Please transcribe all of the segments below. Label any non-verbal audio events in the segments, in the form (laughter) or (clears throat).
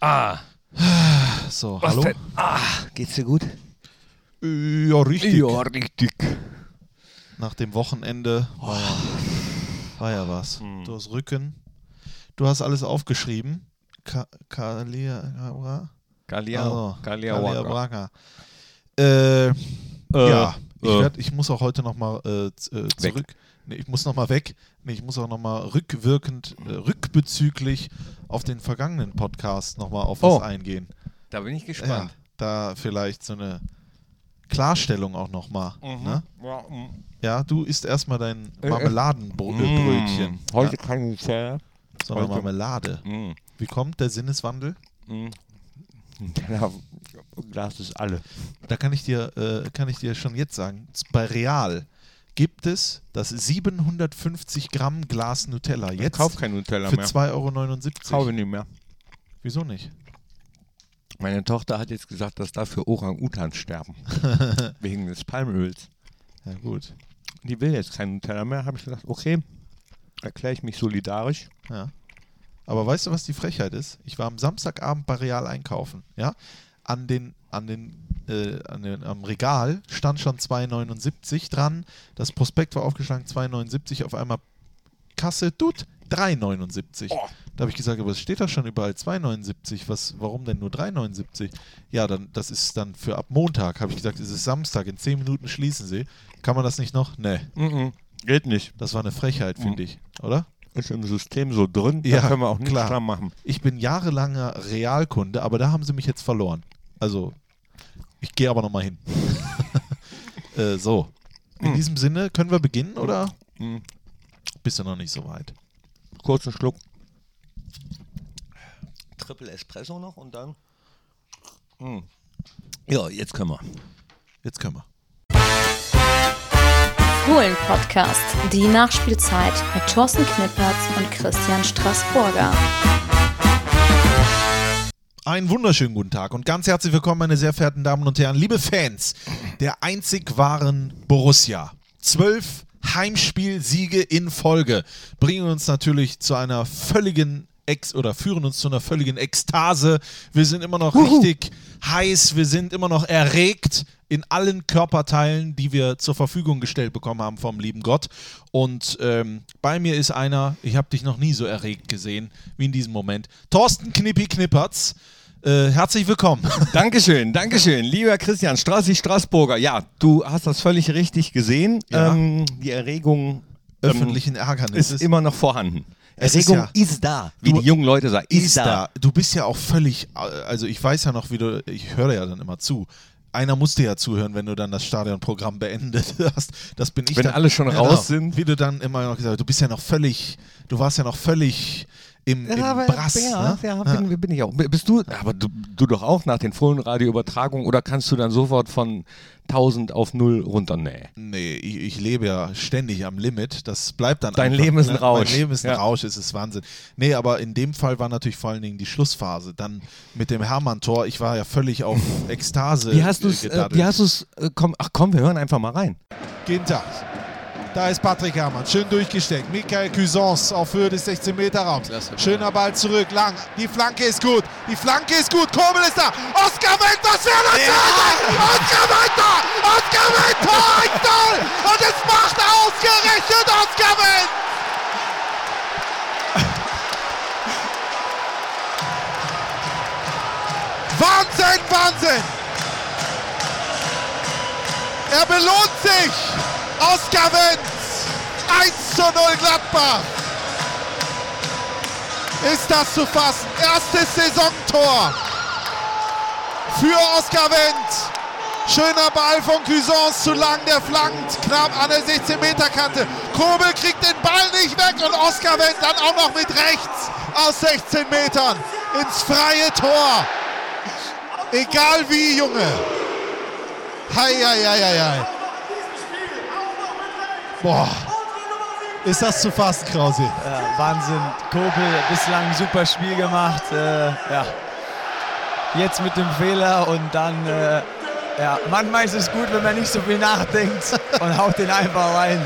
Ah. So, Was hallo? denn? Ah, geht's dir gut? Ja, richtig. Ja, richtig. Nach dem Wochenende war, ja, war ja was. Hm. Du hast Rücken. Du hast alles aufgeschrieben. Ka Kalia also, Kalia Waka. Braga. Äh, ja, ich, werd, ich muss auch heute nochmal äh, äh, zurück. Nee, ich muss nochmal weg. Nee, ich muss auch nochmal rückwirkend, äh, rückbezüglich auf den vergangenen Podcast nochmal auf was Oh. eingehen. Da bin ich Ja, gespannt. da vielleicht so eine Klarstellung auch nochmal. Mhm. Ne? Ja, mm. Ja, du isst erstmal dein Äh, äh. Marmeladenbrötchen. Mm. Heute ja, kein Dessert. sondern Marmelade. Mm. Wie kommt der Sinneswandel? (laughs) Ja, Glas ist alle. Da kann ich dir, äh, kann ich dir schon jetzt sagen, bei Real gibt es das 750 Gramm Glas Nutella Ich jetzt kauf kein Nutella für mehr. 2,79 Kaufe Euro. nicht mehr. Wieso nicht? Meine Tochter hat jetzt gesagt, dass dafür Orang-Utans sterben. (laughs) Wegen des Palmöls. Ja gut. Die will jetzt kein Nutella mehr. Habe ich gesagt, okay, erkläre ich mich solidarisch. Ja. Aber weißt du, was die Frechheit ist? Ich war am Samstagabend bei Real einkaufen. Ja. An den, an den, äh, an den, am Regal stand schon 2,79 dran. Das Prospekt war aufgeschlagen 2,79. Auf einmal Kasse, tut 3,79. Oh. Da habe ich gesagt, aber es steht da schon überall 2,79. Was, warum denn nur 3,79? Ja, dann, das ist dann für ab Montag, habe ich gesagt, es ist Samstag, in 10 Minuten schließen sie. Kann man das nicht noch? Nee. Mhm. Geht nicht. Das war eine Frechheit, finde ich, oder? Ist im System so drin, Ja, da können wir auch nichts klar. dran machen. Ich bin jahrelanger Realkunde, aber da haben sie mich jetzt verloren. Also, ich gehe aber nochmal hin. (laughs) äh, so. In Hm. diesem Sinne, können wir beginnen oder Mhm. bist du noch nicht so weit? Kurzen Schluck. Triple Espresso noch und dann. Mhm. Ja, jetzt können wir. Jetzt können wir. Fohlen-Podcast, die Nachspielzeit mit Thorsten Knippertz und Christian Straßburger. Einen wunderschönen guten Tag und ganz herzlich willkommen, meine sehr verehrten Damen und Herren, liebe Fans der einzig wahren Borussia. Zwölf Heimspielsiege in Folge bringen uns natürlich zu einer völligen Ex oder führen uns zu einer völligen Ekstase. Wir sind immer noch richtig heiß, wir sind immer noch erregt in allen Körperteilen, die wir zur Verfügung gestellt bekommen haben vom lieben Gott. Und ähm, bei mir ist einer, ich habe dich noch nie so erregt gesehen wie in diesem Moment. Thorsten Knippi Knippertz. Äh, herzlich willkommen. (laughs) Dankeschön, Dankeschön, lieber Christian Strassi Straßburger. Ja, du hast das völlig richtig gesehen. Ja. Ähm, die Erregung ähm, Öffentlichen Ärgernisses. ist immer noch vorhanden. Es ist Erregung ja- ist da, wie Du- die jungen Leute sagen. ist da. Du bist ja auch völlig, also ich weiß ja noch, wie du, ich höre ja dann immer zu. Einer musste ja zuhören, wenn du dann das Stadionprogramm beendet (laughs) hast. Das bin ich Wenn dann, alle schon raus sind. Wie du dann immer noch gesagt hast, du bist ja noch völlig, du warst ja noch völlig im, im Ja, aber, Brass. ja, ne? ja, bin, bin ich auch. Bist du, aber du, du doch auch nach den vollen Radioübertragungen oder kannst du dann sofort von 1000 auf 0 runter? Nee. Nee, ich, ich lebe ja ständig am Limit. Das bleibt dann Dein einfach, Leben ist ein ne? Rausch. Mein Leben ist ein Ja. Rausch, es ist Wahnsinn. Nee, aber in dem Fall war natürlich vor allen Dingen die Schlussphase. Dann mit dem Hermann-Tor, ich war ja völlig auf Ekstase Wie hast du es, äh, äh, gedaddelt. wie hast du's, äh, komm, ach komm, wir hören einfach mal rein. Ginter. Da ist Patrick Herrmann, schön durchgesteckt. Michael Cuisance auf Höhe des 16-Meter-Raums. Schöner Ball zurück, lang. Die Flanke ist gut, die Flanke ist gut. Kobel ist da. Oskar Wendt, was wäre das? Ja. Oskar Wendt da! Oskar Wendt, Tor 1-0! Und es macht ausgerechnet Oskar Wendt! Wahnsinn, Wahnsinn! Er belohnt sich! Oskar Wendt! 1 zu 0 Gladbach! Ist das zu fassen? Erstes Saisontor für Oskar Wendt. Schöner Ball von Cuisance zu lang, der flankt knapp an der 16-Meter-Kante. Kobel kriegt den Ball nicht weg und Oskar Wendt dann auch noch mit rechts aus 16 Metern ins freie Tor. Egal wie, Junge. Hei, hei, hei, hei. Boah. Ist das zu fassen, Krause? Ja, Wahnsinn. Kobel bislang ein super Spiel gemacht. Äh, ja. Jetzt mit dem Fehler und dann, äh, ja, manchmal ist es gut, wenn man nicht so viel nachdenkt (laughs) und haut den einfach rein.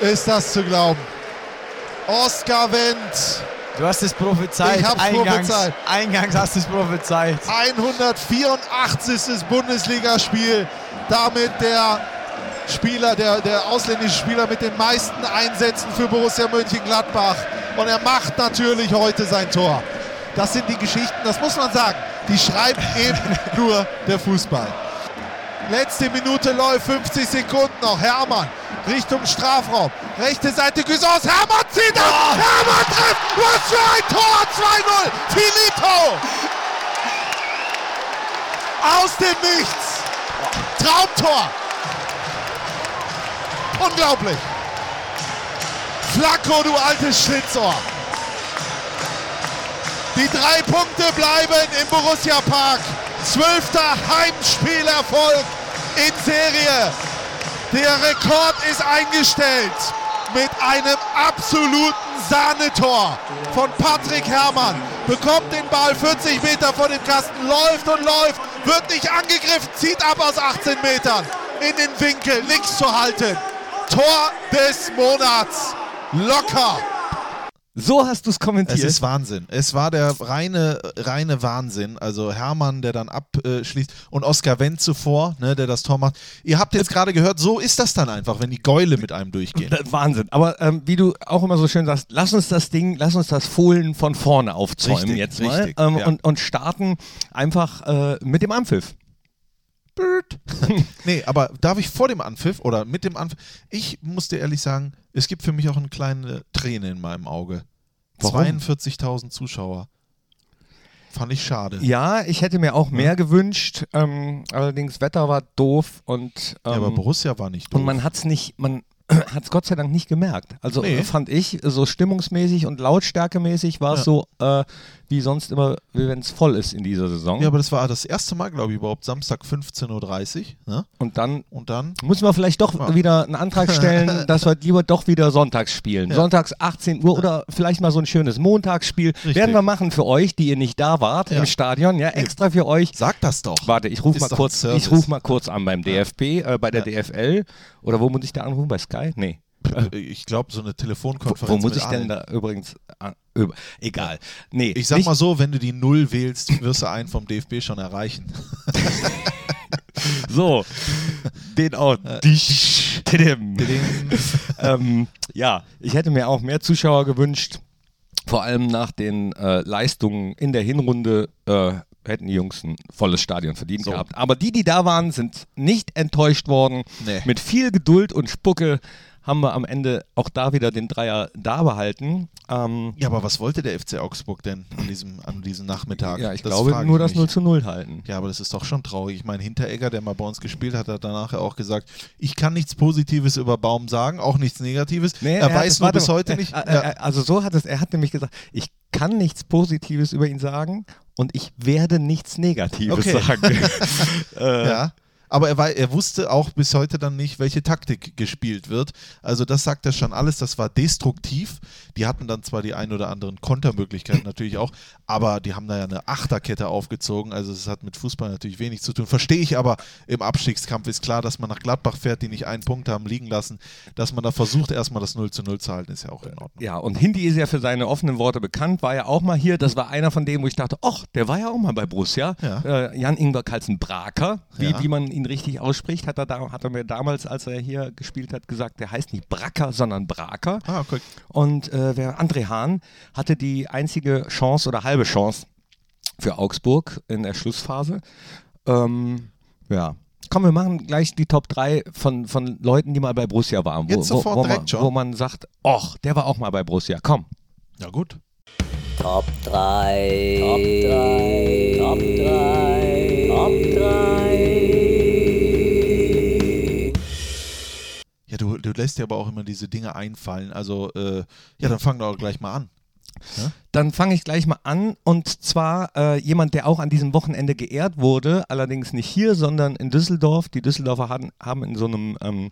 Ist das zu glauben? Oskar Wendt Du hast es prophezeit. Ich hab's eingangs, prophezeit. Eingangs hast du es prophezeit. 184. Bundesligaspiel. Damit der Spieler, der, der ausländische Spieler mit den meisten Einsätzen für Borussia Mönchengladbach. Und er macht natürlich heute sein Tor. Das sind die Geschichten, das muss man sagen. Die schreibt (laughs) eben nur der Fußball. Letzte Minute läuft, 50 Sekunden noch. Hermann Richtung Strafraum. Rechte Seite Güssos. Hermann zieht ab. Hermann trifft. Was für ein Tor. 2-0. Finito. Aus dem Nichts. Traumtor. Unglaublich. Flacco, du altes Schlitzohr. Die drei Punkte bleiben im Borussia Park. Zwölfter Heimspielerfolg in Serie. Der Rekord ist eingestellt mit einem absoluten Sahnetor von Patrick Herrmann. Bekommt den Ball 40 Meter vor dem Kasten, läuft und läuft, wird nicht angegriffen, zieht ab aus 18 Metern in den Winkel, nichts zu halten. Tor des Monats. Locker. So hast du es kommentiert. Es ist Wahnsinn. Es war der reine, reine Wahnsinn. Also Hermann, der dann abschließt und Oskar Wendt zuvor, ne, der das Tor macht. Ihr habt jetzt gerade gehört, so ist das dann einfach, wenn die Gäule mit einem durchgehen. (laughs) Wahnsinn. Aber ähm, wie du auch immer so schön sagst, lass uns das Ding, lass uns das Fohlen von vorne aufzäumen Richtig, jetzt mal richtig, ähm, ja. und, und starten einfach äh, mit dem Anpfiff. (laughs) Nee, aber darf ich vor dem Anpfiff oder mit dem Anpfiff? Ich muss dir ehrlich sagen, es gibt für mich auch eine kleine Träne in meinem Auge. Warum? 42.000 Zuschauer. Fand ich schade. Ja, ich hätte mir auch mehr gewünscht. Ähm, allerdings Wetter war doof und ähm, Ja, aber Borussia war nicht doof. und man hat es nicht, man (clears throat) hat es Gott sei Dank nicht gemerkt. Also Nee. fand ich, so stimmungsmäßig und lautstärkemäßig war es Ja. so äh, wie sonst immer, wenn es voll ist in dieser Saison. ja, aber das war das erste Mal, glaube ich, überhaupt Samstag 15.30 Uhr. Ne? und dann Und dann Müssen wir vielleicht doch Ja. wieder einen Antrag stellen, (laughs) dass wir lieber doch wieder sonntags spielen. Ja. Sonntags 18 Uhr oder vielleicht mal so ein schönes Montagsspiel. Richtig. Werden wir machen für euch, die ihr nicht da wart Ja. im Stadion, ja, extra für euch. sag das doch. Warte, ich rufe mal kurz, ich ruf mal kurz an beim DFB, äh, bei der Ja. DFL. Oder wo muss ich da anrufen? Bei Sky? Nee. Ich glaube, so eine Wo, Telefonkonferenz. wo muss mit ich denn allen. da übrigens an, über, egal. Nee, Ich sag mal so, wenn du die Null wählst, wirst du einen vom DFB schon erreichen. (laughs) so. Den auch. Dich. Tidim. ähm, ja, ich hätte mir auch mehr Zuschauer gewünscht. Vor allem nach den äh, Leistungen in der Hinrunde äh, hätten die Jungs ein volles Stadion verdient So. gehabt. Aber die, die da waren, sind nicht enttäuscht worden. Nee. Mit viel Geduld und Spucke haben wir am Ende auch da wieder den Dreier da behalten. Ähm, Ja, aber was wollte der FC Augsburg denn an diesem, an diesem Nachmittag? ja, ich Das glaube nur das mich. 0 zu 0 halten. Ja, aber das ist doch schon traurig. Ich meine, Hinteregger, der mal bei uns gespielt hat, hat danach ja auch gesagt, ich kann nichts Positives über Baum sagen, auch nichts Negatives. er, hat weiß nur bis heute nicht. Äh, äh, also so hat es, er hat nämlich gesagt, ich kann nichts Positives über ihn sagen und ich werde nichts Negatives Okay. sagen. (laughs) äh, ja. Aber er, war, er wusste auch bis heute dann nicht, welche Taktik gespielt wird. Also das sagt er schon alles. Das war destruktiv. Die hatten dann zwar die ein oder anderen Kontermöglichkeiten natürlich auch, aber die haben da ja eine Achterkette aufgezogen. Also es hat mit Fußball natürlich wenig zu tun. Verstehe ich aber, im Abstiegskampf ist klar, dass man nach Gladbach fährt, die nicht einen Punkt haben liegen lassen. Dass man da versucht, erstmal das 0 zu 0 zu halten, ist ja auch in Ordnung. Ja, und Hindi ist ja für seine offenen Worte bekannt, war ja auch mal hier. Das war einer von denen, wo ich dachte, ach, der war ja auch mal bei Borussia. Ja. Äh, Jan-Ingwer Kalzen-Braker, wie, Ja. wie man ihn richtig ausspricht, hat er, da, hat er mir damals, als er hier gespielt hat, gesagt, der heißt nicht Bracker, sondern Braker. Ah, okay. Und äh, wer André Hahn hatte die einzige Chance oder halbe Chance für Augsburg in der Schlussphase. Ähm, ja. Komm, wir machen gleich die Top 3 von, von Leuten, die mal bei Borussia waren. Wo, Jetzt sofort wo, wo, man, direkt schon? wo man sagt, ach, der war auch mal bei Borussia. Komm. Ja, gut. Top 3. Top 3. Top 3. Top 3. Ja, du, du lässt dir aber auch immer diese Dinge einfallen. Also, äh, ja, dann fang doch gleich mal an. Dann fange ich gleich mal an. Und zwar äh, jemand, der auch an diesem Wochenende geehrt wurde, allerdings nicht hier, sondern in Düsseldorf. Die Düsseldorfer haben, haben in so einem ähm,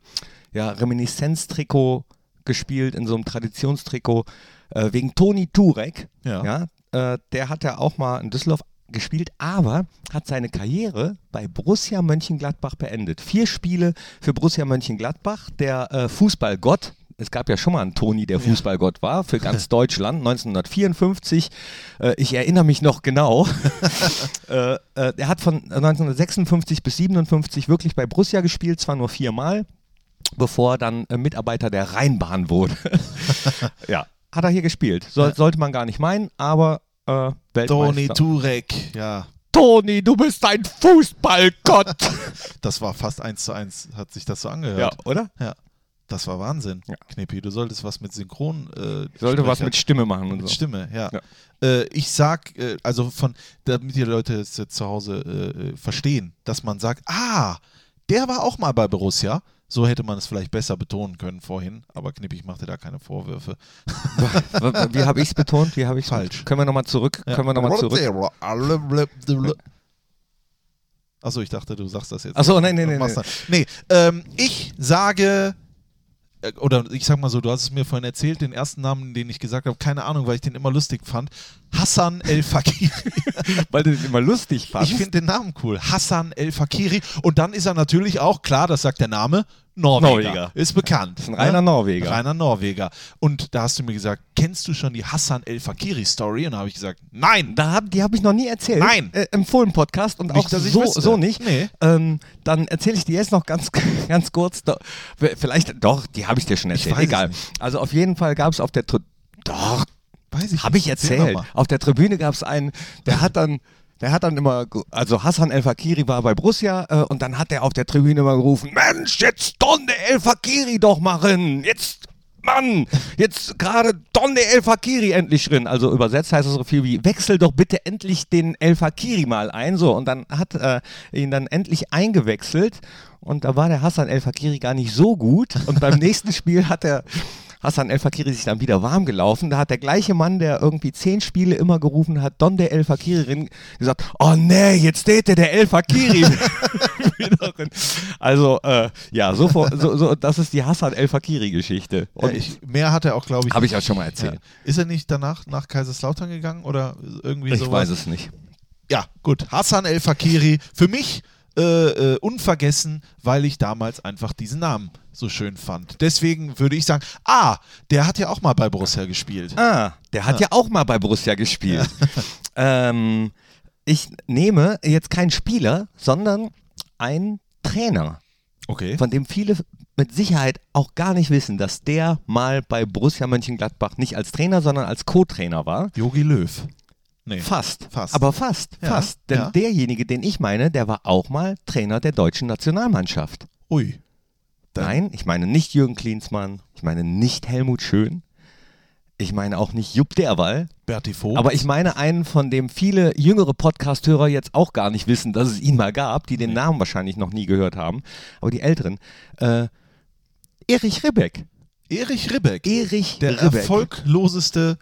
ja, Reminiszenz-Trikot gespielt, in so einem Traditionstrikot, äh, wegen Toni Turek. Ja. Ja, äh, der hat ja auch mal in Düsseldorf gespielt, aber hat seine Karriere bei Borussia Mönchengladbach beendet. Vier Spiele für Borussia Mönchengladbach. Der äh, Fußballgott, Es gab ja schon mal einen Toni, der Fußballgott war, für ganz (laughs) Deutschland, 1954. Äh, ich erinnere mich noch genau. (laughs) äh, äh, er hat von 1956 bis 57 wirklich bei Borussia gespielt, zwar nur viermal, bevor er dann äh, Mitarbeiter der Rheinbahn wurde. (laughs) ja, hat er hier gespielt. Ja. Sollte man gar nicht meinen, aber äh, Weltmeister. Toni Turek, ja. Toni, du bist ein Fußballgott. (laughs) Das war fast eins zu eins, hat sich das so ja, angehört. oder? Ja. Das war Wahnsinn. Ja. Knippi, du solltest was mit Synchron. Äh, Ich sollte was mit Stimme machen und Mit so. Stimme, ja. Ja. Äh, ich sag, äh, also von, damit die Leute es zu Hause äh, verstehen, dass man sagt, ah, der war auch mal bei Borussia. So hätte man es vielleicht besser betonen können vorhin, aber Knippi, ich machte da keine Vorwürfe. (laughs) Wie habe ich es betont? Wie habe ich Falsch. Können wir nochmal zurück? Können wir noch mal zurück? Achso, ich dachte, du sagst das jetzt. Ach so, nein, nein, nein, Nee, ähm, ich sage, äh, oder ich sag mal so, du hast es mir vorhin erzählt, den ersten Namen, den ich gesagt habe, keine Ahnung, weil ich den immer lustig fand. Hassan El Fakiri. (laughs) Weil du den immer lustig fandst. Ich finde den Namen cool. Hassan El Fakiri. Und dann ist er natürlich auch, klar, das sagt der Name, Norweger. Norweger. Ist bekannt. Ist ein reiner ne? Norweger. Reiner Norweger. Und da hast du mir gesagt, kennst du schon die Hassan El Fakiri Story? Und da habe ich gesagt, nein. da hab, die habe ich noch nie erzählt. Nein. Äh, Im Fohlen-Podcast und Nicht, auch dass ich so, so nicht. Nee. Ähm, dann erzähle ich dir jetzt noch ganz, (laughs) ganz kurz. Do, vielleicht, doch, die habe ich dir schon erzählt. Egal. Also auf jeden Fall gab es auf der Doch, Weiß ich habe ich erzählt. mal. Auf der Tribüne gab es einen, der hat dann. Der hat dann immer, also Hassan El Fakiri war bei Borussia äh, und dann hat er auf der Tribüne immer gerufen, Mensch, jetzt Donde El Fakiri doch machen, jetzt, Mann, jetzt gerade Donde El Fakiri endlich drin. Also übersetzt heißt es so viel wie, wechsel doch bitte endlich den El Fakiri mal ein. So, und dann hat er ihn dann endlich eingewechselt und da war der Hassan El Fakiri gar nicht so gut und beim (laughs) nächsten Spiel hat er Hassan El Fakiri sich dann wieder warm gelaufen. Da hat der gleiche Mann, der irgendwie zehn Spiele immer gerufen hat, Don der El Fakiri drin, gesagt, oh nee, jetzt steht der, der El Fakiri (laughs) wieder drin. Also, äh, ja, so, so, so, das ist die Hassan El Fakiri-Geschichte. Ja, mehr hat er auch, glaube ich. habe ich auch schon mal Ja. erzählt. Ist er nicht danach nach Kaiserslautern gegangen oder irgendwie Ich sowas? weiß es nicht. Ja, gut. Hassan El Fakiri. Für mich äh, äh, unvergessen, weil ich damals einfach diesen Namen so schön fand. Deswegen würde ich sagen, ah, der hat ja auch mal bei Borussia gespielt. Ah, der hat ja, auch mal bei Borussia gespielt. (laughs) ähm, ich nehme jetzt keinen Spieler, sondern einen Trainer. Okay. von dem viele mit Sicherheit auch gar nicht wissen, dass der mal bei Borussia Mönchengladbach nicht als Trainer, sondern als Co-Trainer war. Jogi Löw. Nee. Fast. Fast. Aber fast, Ja, fast. Denn ja. derjenige, den ich meine, der war auch mal Trainer der deutschen Nationalmannschaft. Ui. Dann- Nein, ich meine nicht Jürgen Klinsmann, ich meine nicht Helmut Schön, ich meine auch nicht Jupp Derwall, Berti Vogt. aber ich meine einen, von dem viele jüngere Podcast-Hörer jetzt auch gar nicht wissen, dass es ihn mal gab, die den Namen wahrscheinlich noch nie gehört haben, aber die Älteren. Äh, Erich Ribbeck. Erich Ribbeck. Erich der Ribbeck. erfolgloseste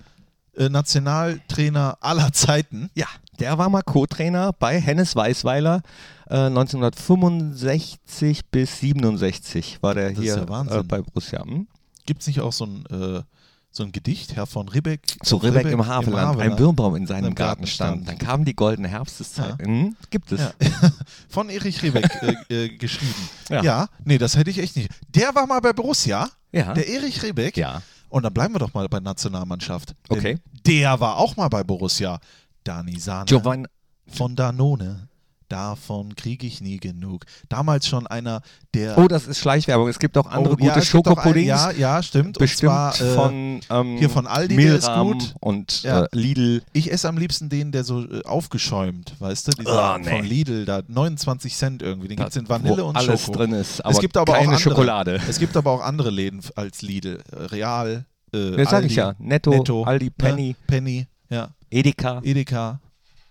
äh, Nationaltrainer aller Zeiten. Ja, der war mal Co-Trainer bei Hennes Weißweiler. Äh, 1965 bis 67 war der Das hier ja äh, bei Borussia. Hm? Gibt es nicht auch so ein, äh, so ein Gedicht, Herr von Ribbeck? Zu Ribbeck im Havelland, ein Birnbaum in seinem Im Garten stand. Dann kam die goldene Herbsteszeit. Hm? Gibt es. Ja. (laughs) Von Erich Ribbeck äh, äh, geschrieben. Ja. Ja. nee, das hätte ich echt nicht. Der war mal bei Borussia, Ja. der Erich Ribbeck. Ja. Und dann bleiben wir doch mal bei Nationalmannschaft. Okay. Der war auch mal bei Borussia. Dani Sahne Giovanni, von Danone. Davon kriege ich nie genug. Damals schon einer, der. oh, das ist Schleichwerbung. Es gibt auch andere Oh, ja, gute ein- Schokopuddings. Ja, ja, stimmt. Bestimmt Und zwar, äh, von ähm, hier von Aldi, der ist Milram gut. und Ja. äh, Lidl. Ich esse am liebsten den, der so äh, aufgeschäumt, weißt du? Dieser Oh, nee. von Lidl, da 29 Cent irgendwie. Den gibt es in Vanille und alles Schoko. drin ist, aber es gibt aber keine auch andere, Schokolade. Es gibt aber auch andere Läden als Lidl. Äh, Real, äh, Das sag Aldi, ich ja. Netto, Netto, Aldi, ne? Penny, Penny, ja. Edeka. Edeka,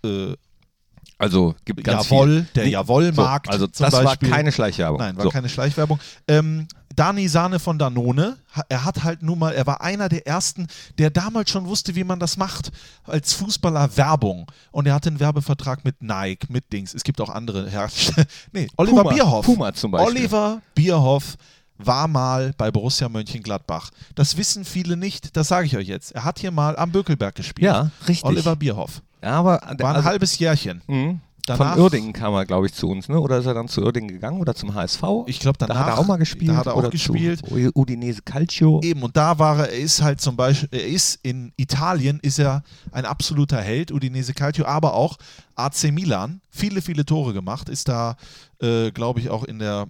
äh, Also gibt ganz Jawoll, der Nee, Jawoll-Markt So, also zum das Beispiel. war keine Schleichwerbung. Nein, war so. keine Schleichwerbung. Ähm, Dani Sahne von Danone, er hat halt nun mal, er war einer der ersten, der damals schon wusste, wie man das macht, als Fußballer Werbung. Und er hatte einen Werbevertrag mit Nike, mit Dings. Es gibt auch andere Hersteller. (laughs) nee, Oliver Puma, Bierhoff. Puma zum Beispiel. Oliver Bierhoff war mal bei Borussia Mönchengladbach. Das wissen viele nicht, das sage ich euch jetzt. Er hat hier mal am Bökelberg gespielt. Ja, richtig. Oliver Bierhoff. Ja, aber War ein also, halbes Jährchen. mh, danach, Von Uerdingen kam er, glaube ich, zu uns, ne? Oder ist er dann zu Uerdingen gegangen oder zum HSV? Ich glaube, danach. da hat er auch mal gespielt. Da hat er auch gespielt. Udinese Calcio. Eben, und da war er, er ist halt zum Beispiel, er ist in Italien, ist er ein absoluter Held, Udinese Calcio, aber auch AC Milan, viele, viele Tore gemacht, ist da, äh, glaube ich, auch in der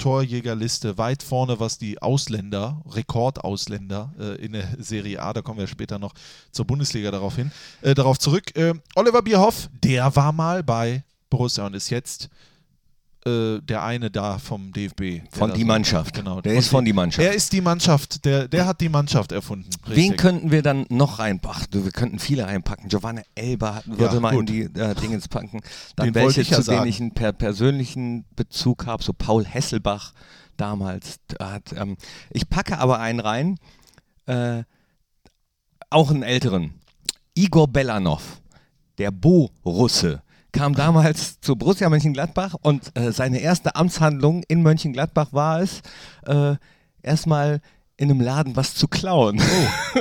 Torjägerliste weit vorne, was die Ausländer, Rekordausländer äh, in der Serie A, da kommen wir später noch zur Bundesliga darauf hin, äh, darauf zurück. Äh, Oliver Bierhoff, der war mal bei Borussia und ist jetzt äh, der eine da vom DFB. der Von die Mannschaft. Genau. Der ist von die Mannschaft. Er ist die Mannschaft, der, der hat die Mannschaft erfunden. Wen Richtig. könnten wir dann noch reinpacken? Wir könnten viele reinpacken. Giovanni Elba würde Ja, mal in gut. die äh, Dingens packen. (laughs) Dann Den welche, ich ja zu sagen. denen ich einen per persönlichen Bezug habe, so Paul Hesselbach damals. Da Hat, ähm, ich packe aber einen rein, äh, auch einen älteren. Igor Belanov, der Bo-Russe, kam damals zu Borussia Mönchengladbach und äh, seine erste Amtshandlung in Mönchengladbach war es, äh, erstmal in einem Laden was zu klauen.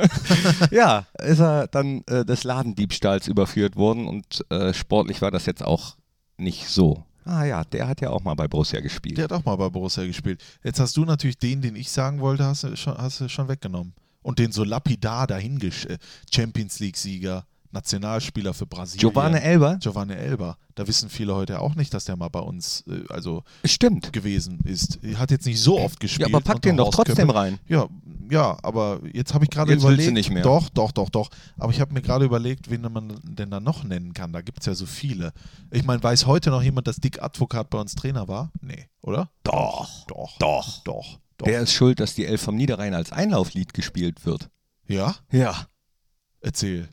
(laughs) ja, ist er dann äh, des Ladendiebstahls überführt worden und äh, sportlich war das jetzt auch nicht so. Ah ja, der hat ja auch mal bei Borussia gespielt. Der hat auch mal bei Borussia gespielt. Jetzt hast du natürlich den, den ich sagen wollte, hast du schon, hast du schon weggenommen. Und den so lapidar dahin Champions League-Sieger, Nationalspieler für Brasilien. Giovanni Elber? Giovanni Elber. Da wissen viele heute auch nicht, dass der mal bei uns äh, also Stimmt. gewesen ist. Er hat jetzt nicht so oft Ja, gespielt. aber pack den doch trotzdem rein. Ja, ja, aber jetzt habe ich gerade Jetzt willst du überlegt. nicht mehr. Doch, doch, doch, doch. Aber ich habe mir gerade überlegt, wen man denn da noch nennen kann. Da gibt es ja so viele. Ich meine, weiß heute noch jemand, dass Dick Advokat bei uns Trainer war? Nee, oder? Doch. Doch. Doch. Doch. doch. Der ist schuld, dass die Elf vom Niederrhein als Einlauflied gespielt wird. ja? Ja. Erzähl.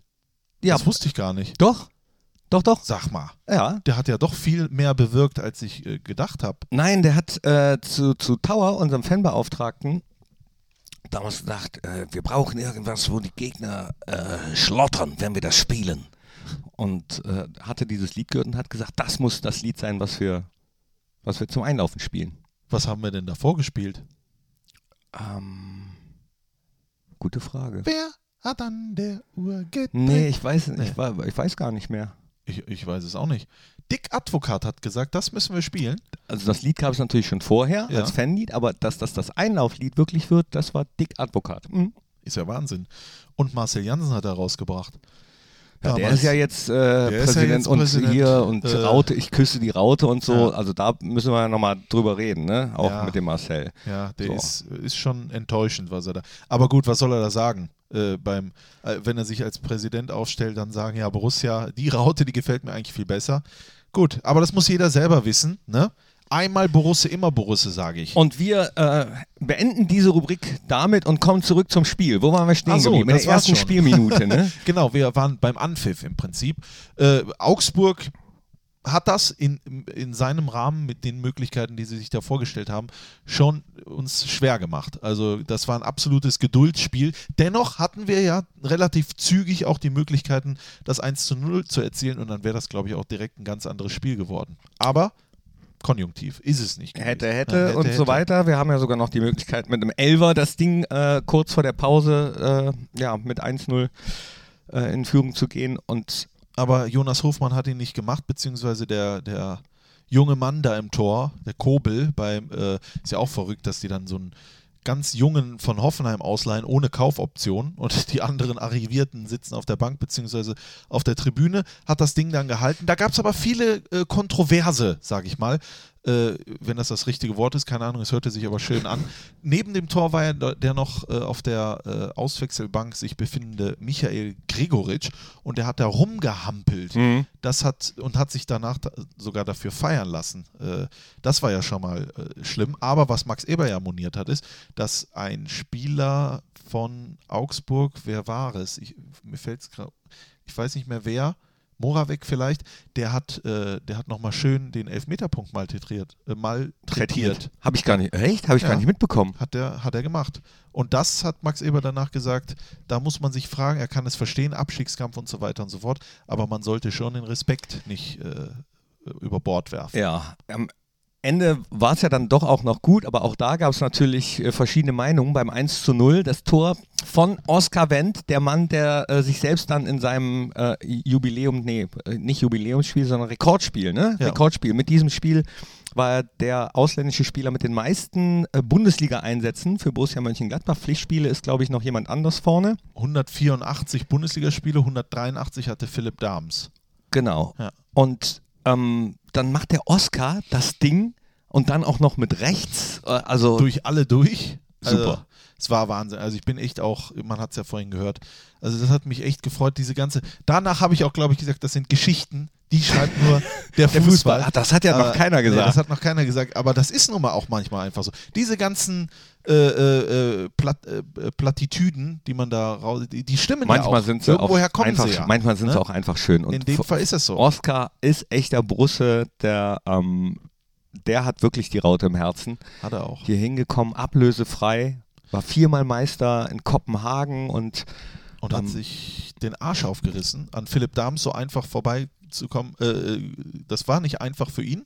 Ja, Das wusste ich gar nicht. doch. Doch, doch. Sag mal. Ja. Der hat ja doch viel mehr bewirkt, als ich äh, gedacht habe. Nein, der hat äh, zu, zu Tower, unserem Fanbeauftragten, damals gedacht, äh, wir brauchen irgendwas, wo die Gegner äh, schlottern, wenn wir das spielen. Und äh, hatte dieses Lied gehört und hat gesagt, das muss das Lied sein, was wir, was wir zum Einlaufen spielen. Was haben wir denn davor gespielt? Ähm, gute Frage. Wer hat an der Uhr gedreht? Nee, ich weiß, Nee. ich, war, ich weiß gar nicht mehr. Ich, ich weiß es auch nicht. Dick Advokat hat gesagt, das müssen wir spielen. Also das Lied gab es natürlich schon vorher Ja. als Fanlied, aber dass das das Einlauflied wirklich wird, das war Dick Advokat. Mhm. Ist ja Wahnsinn. Und Marcel Jansen hat er rausgebracht. Ja, der ist ja jetzt äh, ist ja Präsident jetzt und Präsident, hier und äh, Raute, ich küsse die Raute und so. Ja. Also da müssen wir ja nochmal drüber reden, ne? Auch Ja. mit dem Marcel. Ja, der So. ist, ist schon enttäuschend, was er da. Aber gut, was soll er da sagen? Äh, beim, äh, wenn er sich als Präsident aufstellt, dann sagen, ja, Borussia, die Raute, die gefällt mir eigentlich viel besser. Gut, aber das muss jeder selber wissen, ne? Einmal Borussia, immer Borussia, sage ich. Und wir äh, beenden diese Rubrik damit und kommen zurück zum Spiel. Wo waren wir stehen Ach so, geblieben? In das der ersten schon. Spielminute, ne? (laughs) Genau, wir waren beim Anpfiff im Prinzip. Äh, Augsburg hat das in, in seinem Rahmen mit den Möglichkeiten, die sie sich da vorgestellt haben, schon uns schwer gemacht. Also das war ein absolutes Geduldsspiel. Dennoch hatten wir ja relativ zügig auch die Möglichkeiten, das 1 zu 0 zu erzielen und dann wäre das, glaube ich, auch direkt ein ganz anderes Spiel geworden. Aber konjunktiv ist es nicht. gewesen. Hätte, hätte, Ja, und so weiter. Wir haben ja sogar noch die Möglichkeit, mit einem Elver das Ding äh, kurz vor der Pause äh, ja, mit 1-0 äh, in Führung zu gehen. Und Aber Jonas Hofmann hat ihn nicht gemacht, beziehungsweise der, der junge Mann da im Tor, der Kobel, beim, äh, ist ja auch verrückt, dass die dann so einen ganz jungen von Hoffenheim ausleihen ohne Kaufoption und (laughs) die anderen Arrivierten sitzen auf der Bank beziehungsweise auf der Tribüne, hat das Ding dann gehalten. Da gab es aber viele äh, Kontroverse, sage ich mal, äh, wenn das das richtige Wort ist, keine Ahnung, es hörte sich aber schön an. Neben dem Tor war ja der noch äh, auf der äh, Auswechselbank sich befindende Michael Gregoritsch und der hat da rumgehampelt. Das hat und hat sich danach da, sogar dafür feiern lassen. Äh, das war ja schon mal äh, schlimm. Aber was Max Eber ja moniert hat, ist, dass ein Spieler von Augsburg, wer war es? Ich, mir fällt es gerade, ich weiß nicht mehr wer, Moravec vielleicht, der hat, äh, der hat nochmal schön den Elfmeterpunkt malträtiert. Äh, malträtiert. Habe ich gar nicht, echt? Habe ich Ja. gar nicht mitbekommen. Hat er, hat er gemacht. Und das hat Max Eber danach gesagt, da muss man sich fragen, er kann es verstehen, Abstiegskampf und so weiter und so fort, aber man sollte schon den Respekt nicht äh, über Bord werfen. Ja, am Ende war es ja dann doch auch noch gut, aber auch da gab es natürlich äh, verschiedene Meinungen beim 1 zu 0. Das Tor von Oskar Wendt, der Mann, der äh, sich selbst dann in seinem äh, Jubiläum, nee, äh, nicht Jubiläumsspiel, sondern Rekordspiel, ne? Ja. Rekordspiel. Mit diesem Spiel war er der ausländische Spieler mit den meisten äh, Bundesliga-Einsätzen für Borussia Mönchengladbach. Pflichtspiele ist, glaube ich, noch jemand anders vorne. 184 Bundesligaspiele, 183 hatte Philipp Dahms. Genau. Ja. Und ähm, dann macht der Oscar das Ding und dann auch noch mit rechts. Äh, also Durch alle durch. Also, Super. es war Wahnsinn. Also ich bin echt auch, man hat es ja vorhin gehört. Also das hat mich echt gefreut, diese ganze. Danach habe ich auch, glaube ich, gesagt, das sind Geschichten, die schreibt nur (laughs) der, der Fußball. Ach, das hat ja noch Aber- keiner Nee, gesagt. das hat noch keiner gesagt, aber das ist nun mal auch manchmal einfach so. Diese ganzen äh, äh, äh, Plat, äh, äh, Plattitüden, die man da raus, die, die stimmen manchmal ja auch. sind sie auch Woher kommen einfach, sie ja? manchmal sind sie ne? auch einfach schön. Und In dem Fall ist es so. Oscar ist echter Brusse, der, ähm, der hat wirklich die Raute im Herzen. Hat er auch. Hier hingekommen, ablösefrei, war viermal Meister in Kopenhagen und Und hat Ähm, sich den Arsch aufgerissen, an Philipp Dahms so einfach vorbeizukommen. Äh, äh, das war nicht einfach für ihn,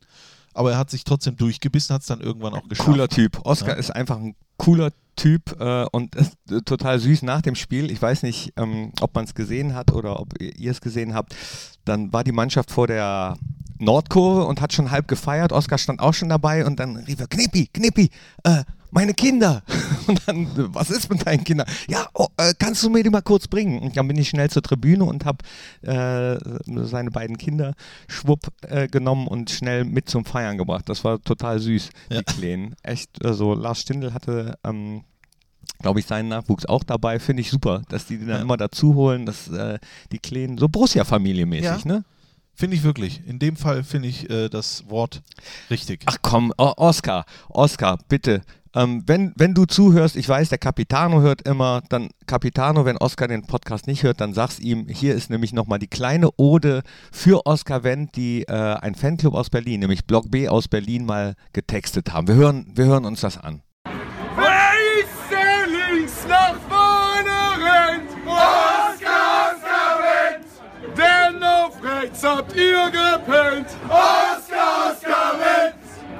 aber er hat sich trotzdem durchgebissen, hat es dann irgendwann auch geschafft. cooler Typ. Oscar Ja. ist einfach ein cooler Typ äh, und ist äh, total süß nach dem Spiel. Ich weiß nicht, ähm, ob man es gesehen hat oder ob ihr es gesehen habt. Dann war die Mannschaft vor der Nordkurve und hat schon halb gefeiert. Oscar stand auch schon dabei und dann rief er, Knippi, Knippi, äh, meine Kinder. (laughs) Und dann, was ist mit deinen Kindern? Ja, oh, äh, kannst du mir die mal kurz bringen? Und dann bin ich schnell zur Tribüne und habe äh, seine beiden Kinder schwupp äh, genommen und schnell mit zum Feiern gebracht. Das war total süß, Ja. die Kleinen. Echt, also Lars Stindl hatte ähm, glaube ich, seinen Nachwuchs auch dabei. Finde ich super, dass die den dann Ja. immer dazu holen, dass äh, die Kleinen, so Borussia-Familie-mäßig, Ja. ne? Finde ich wirklich. In dem Fall finde ich äh, das Wort richtig. Ach komm, o Oscar, Oscar, bitte. Ähm, wenn, wenn du zuhörst, ich weiß, der Capitano hört immer, dann Capitano, wenn Oscar den Podcast nicht hört, dann sag's ihm, hier ist nämlich nochmal die kleine Ode für Oscar Wendt, die äh, ein Fanclub aus Berlin, nämlich Block B aus Berlin mal getextet haben. Wir hören, wir hören uns das an. Wer ist der links nach vorne rennt? Oskar, Oskar rennt! Denn rechts habt ihr gepennt! Oskar, Oskar rennt!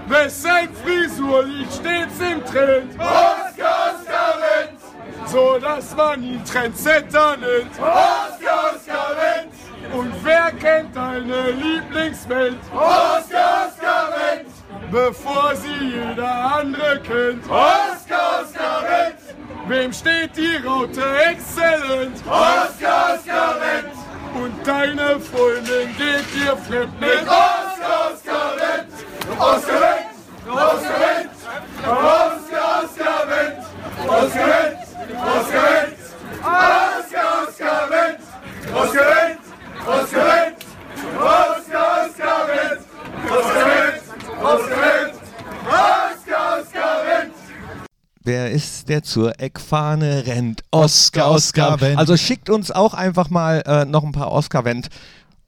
Wessen Frisur liegt stets im Trend? Oskar, Oskar rennt! So dass man ihn Trendsetter nennt! Oskar, Oskar rennt! Und wer kennt deine Lieblingswelt? Oskar, Oskar rennt! bevor sie jeder andere kennt. Oskar, Oskar rennt! Wem steht die Raute exzellent? Oskar, Oskar rennt! Und deine Freundin geht dir fremd mit Oskar, Oskar rennt! Oskar rennt! Oskar rennt! Oskar, Oskar rennt! Oskar rennt! Oskar rennt! Oskar, Oskar rennt! Oskar rennt! Oskar rennt! Oskar, Oskar rennt! Oskar rennt! Oskar rennt! Oskar, Oskar rennt! Wer ist der zur Eckfahne rennt? Oscar, Oscar Wendt. Also schickt uns auch einfach mal äh, noch ein paar Oscar Wendt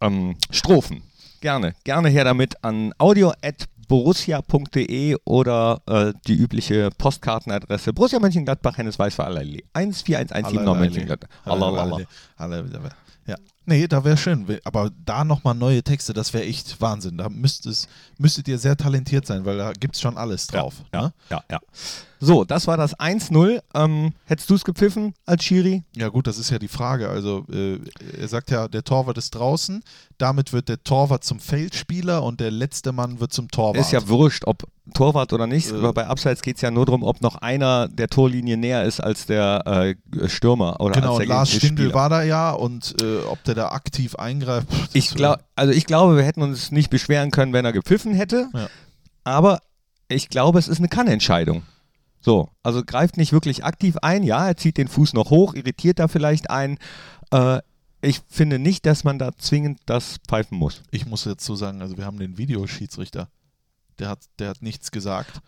ähm, Strophen. Gerne, gerne her damit an audio.borussia.de oder äh, die übliche Postkartenadresse Borussia Mönchengladbach, Hennes Weißweilerallee 14117 Mönchengladbach. Ja. Nee, da wäre schön. Aber da nochmal neue Texte, das wäre echt Wahnsinn. Da müsst es, müsstet ihr sehr talentiert sein, weil da gibt es schon alles drauf. Ja, ne? ja, ja. So, das war das 1-0. Ähm, hättest du es gepfiffen als Schiri? ja, gut, das ist ja die Frage. Also, äh, er sagt ja, der Torwart ist draußen. Damit wird der Torwart zum Feldspieler und der letzte Mann wird zum Torwart. Ist ja wurscht, ob Torwart oder nicht. Äh. Aber bei Abseits geht es ja nur darum, ob noch einer der Torlinie näher ist als der äh, Stürmer oder Genau, als der Lars Stindl war da ja und äh, ob der da aktiv eingreift. pff, Ich glaube, also ich glaube, wir hätten uns nicht beschweren können, wenn er gepfiffen hätte. Ja. Aber ich glaube, es ist eine Kannentscheidung. So, also greift nicht wirklich aktiv ein. Ja, er zieht den Fuß noch hoch, irritiert da vielleicht einen. Äh, ich finde nicht, dass man da zwingend das pfeifen muss. Ich muss dazu sagen, also wir haben den Videoschiedsrichter. Der hat, der hat nichts gesagt.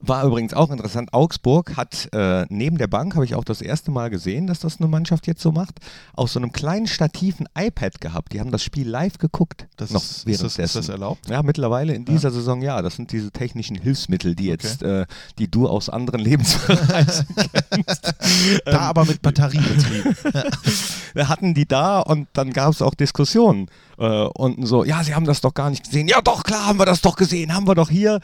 War übrigens auch interessant. Augsburg hat äh, neben der Bank, habe ich auch das erste Mal gesehen, dass das eine Mannschaft jetzt so macht, auf so einem kleinen Stativ ein iPad gehabt. Die haben das Spiel live geguckt. Das noch ist, ist, das, ist das währenddessen. erlaubt? Ja, mittlerweile in dieser Saison ja. Das sind diese technischen Hilfsmittel, die jetzt, äh, die du aus anderen Lebensbereichen (laughs) kennst. Ähm, Da aber mit Batterie betrieben. (laughs) Wir hatten die da und dann gab es auch Diskussionen. Äh, und so, ja, sie haben das doch gar nicht gesehen. Ja, doch, klar, haben wir das doch gesehen, haben wir doch hier.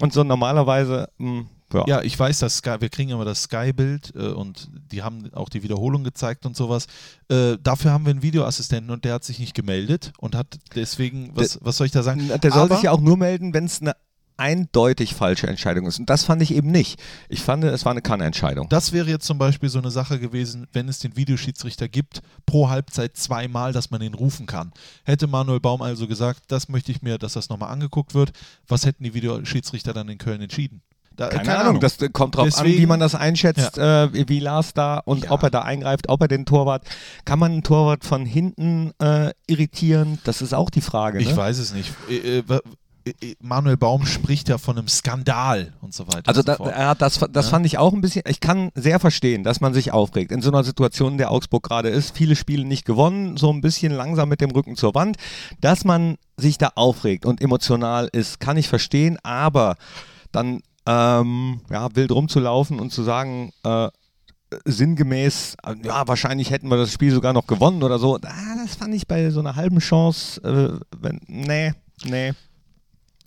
Und so normalerweise, mh, ja. Ja, ich weiß, dass Sky, wir kriegen immer das Sky-Bild äh, und die haben auch die Wiederholung gezeigt und sowas. Äh, dafür haben wir einen Videoassistenten und der hat sich nicht gemeldet und hat deswegen, was, was soll ich da sagen? Der soll Aber- sich ja auch nur melden, wenn es eine eindeutig falsche Entscheidung ist. Und das fand ich eben nicht. Ich fand, es war eine Kann-Entscheidung. Das wäre jetzt zum Beispiel so eine Sache gewesen, wenn es den Videoschiedsrichter gibt, pro Halbzeit zweimal, dass man ihn rufen kann. Hätte Manuel Baum also gesagt, das möchte ich mir, dass das nochmal angeguckt wird, was hätten die Videoschiedsrichter dann in Köln entschieden? Da, äh, Keine, Ahnung, das äh, kommt drauf an, Deswegen- wie man das einschätzt, äh, wie- wie Lars da und Ja. ob er da eingreift, ob er den Torwart, kann man einen Torwart von hinten äh, irritieren? Das ist auch die Frage. Ich ne? weiß es nicht. Manuel Baum spricht ja von einem Skandal und so weiter. Also so da, fort. ja, das, das Ja. fand ich auch ein bisschen, ich kann sehr verstehen, dass man sich aufregt. In so einer Situation, in der Augsburg gerade ist, viele Spiele nicht gewonnen, so ein bisschen langsam mit dem Rücken zur Wand, dass man sich da aufregt und emotional ist, kann ich verstehen, aber dann ähm, ja, wild rumzulaufen und zu sagen, äh, sinngemäß, äh, ja, wahrscheinlich hätten wir das Spiel sogar noch gewonnen oder so, ah, das fand ich bei so einer halben Chance, äh, wenn, nee, nee.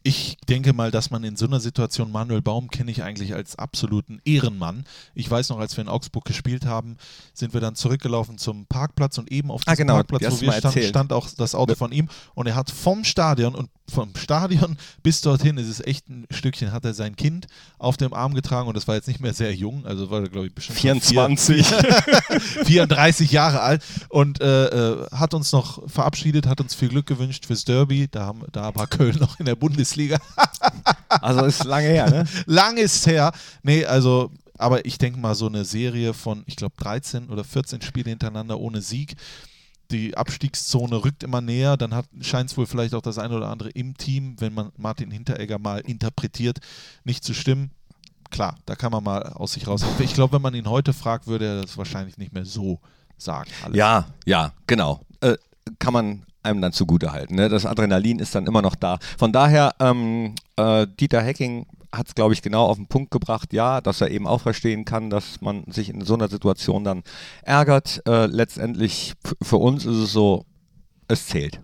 Ich denke mal, dass man in so einer Situation, Manuel Baum kenne ich eigentlich als absoluten Ehrenmann. Ich weiß noch, als wir in Augsburg gespielt haben, sind wir dann zurückgelaufen zum Parkplatz und eben auf Ah, diesem genau, Parkplatz, wo wir standen, stand auch das Auto von ihm und er hat vom Stadion und vom Stadion (laughs) bis dorthin, ist es echt ein Stückchen, hat er sein Kind auf dem Arm getragen und das war jetzt nicht mehr sehr jung, also war er glaube ich bestimmt schon 24. 34 (laughs) Jahre alt und äh, äh, hat uns noch verabschiedet, hat uns viel Glück gewünscht fürs Derby. Da, haben, da war Köln noch in der Bundesliga. (laughs) Also ist lange her, ne? (laughs) Lang ist her. Nee, also, aber ich denke mal, so eine Serie von, ich glaube, 13 oder 14 Spiele hintereinander ohne Sieg. Die Abstiegszone rückt immer näher. Dann scheint es wohl vielleicht auch das eine oder andere im Team, wenn man Martin Hinteregger mal interpretiert, nicht zu stimmen. Klar, da kann man mal aus sich raus. Ich glaube, wenn man ihn heute fragt, würde er das wahrscheinlich nicht mehr so sagen. alles. Ja, ja, genau. Äh, kann man einem dann zugute halten. Ne? Das Adrenalin ist dann immer noch da. Von daher, ähm, äh, Dieter Hecking hat es, glaube ich, genau auf den Punkt gebracht, ja, dass er eben auch verstehen kann, dass man sich in so einer Situation dann ärgert. Äh, letztendlich für uns ist es so, es zählt.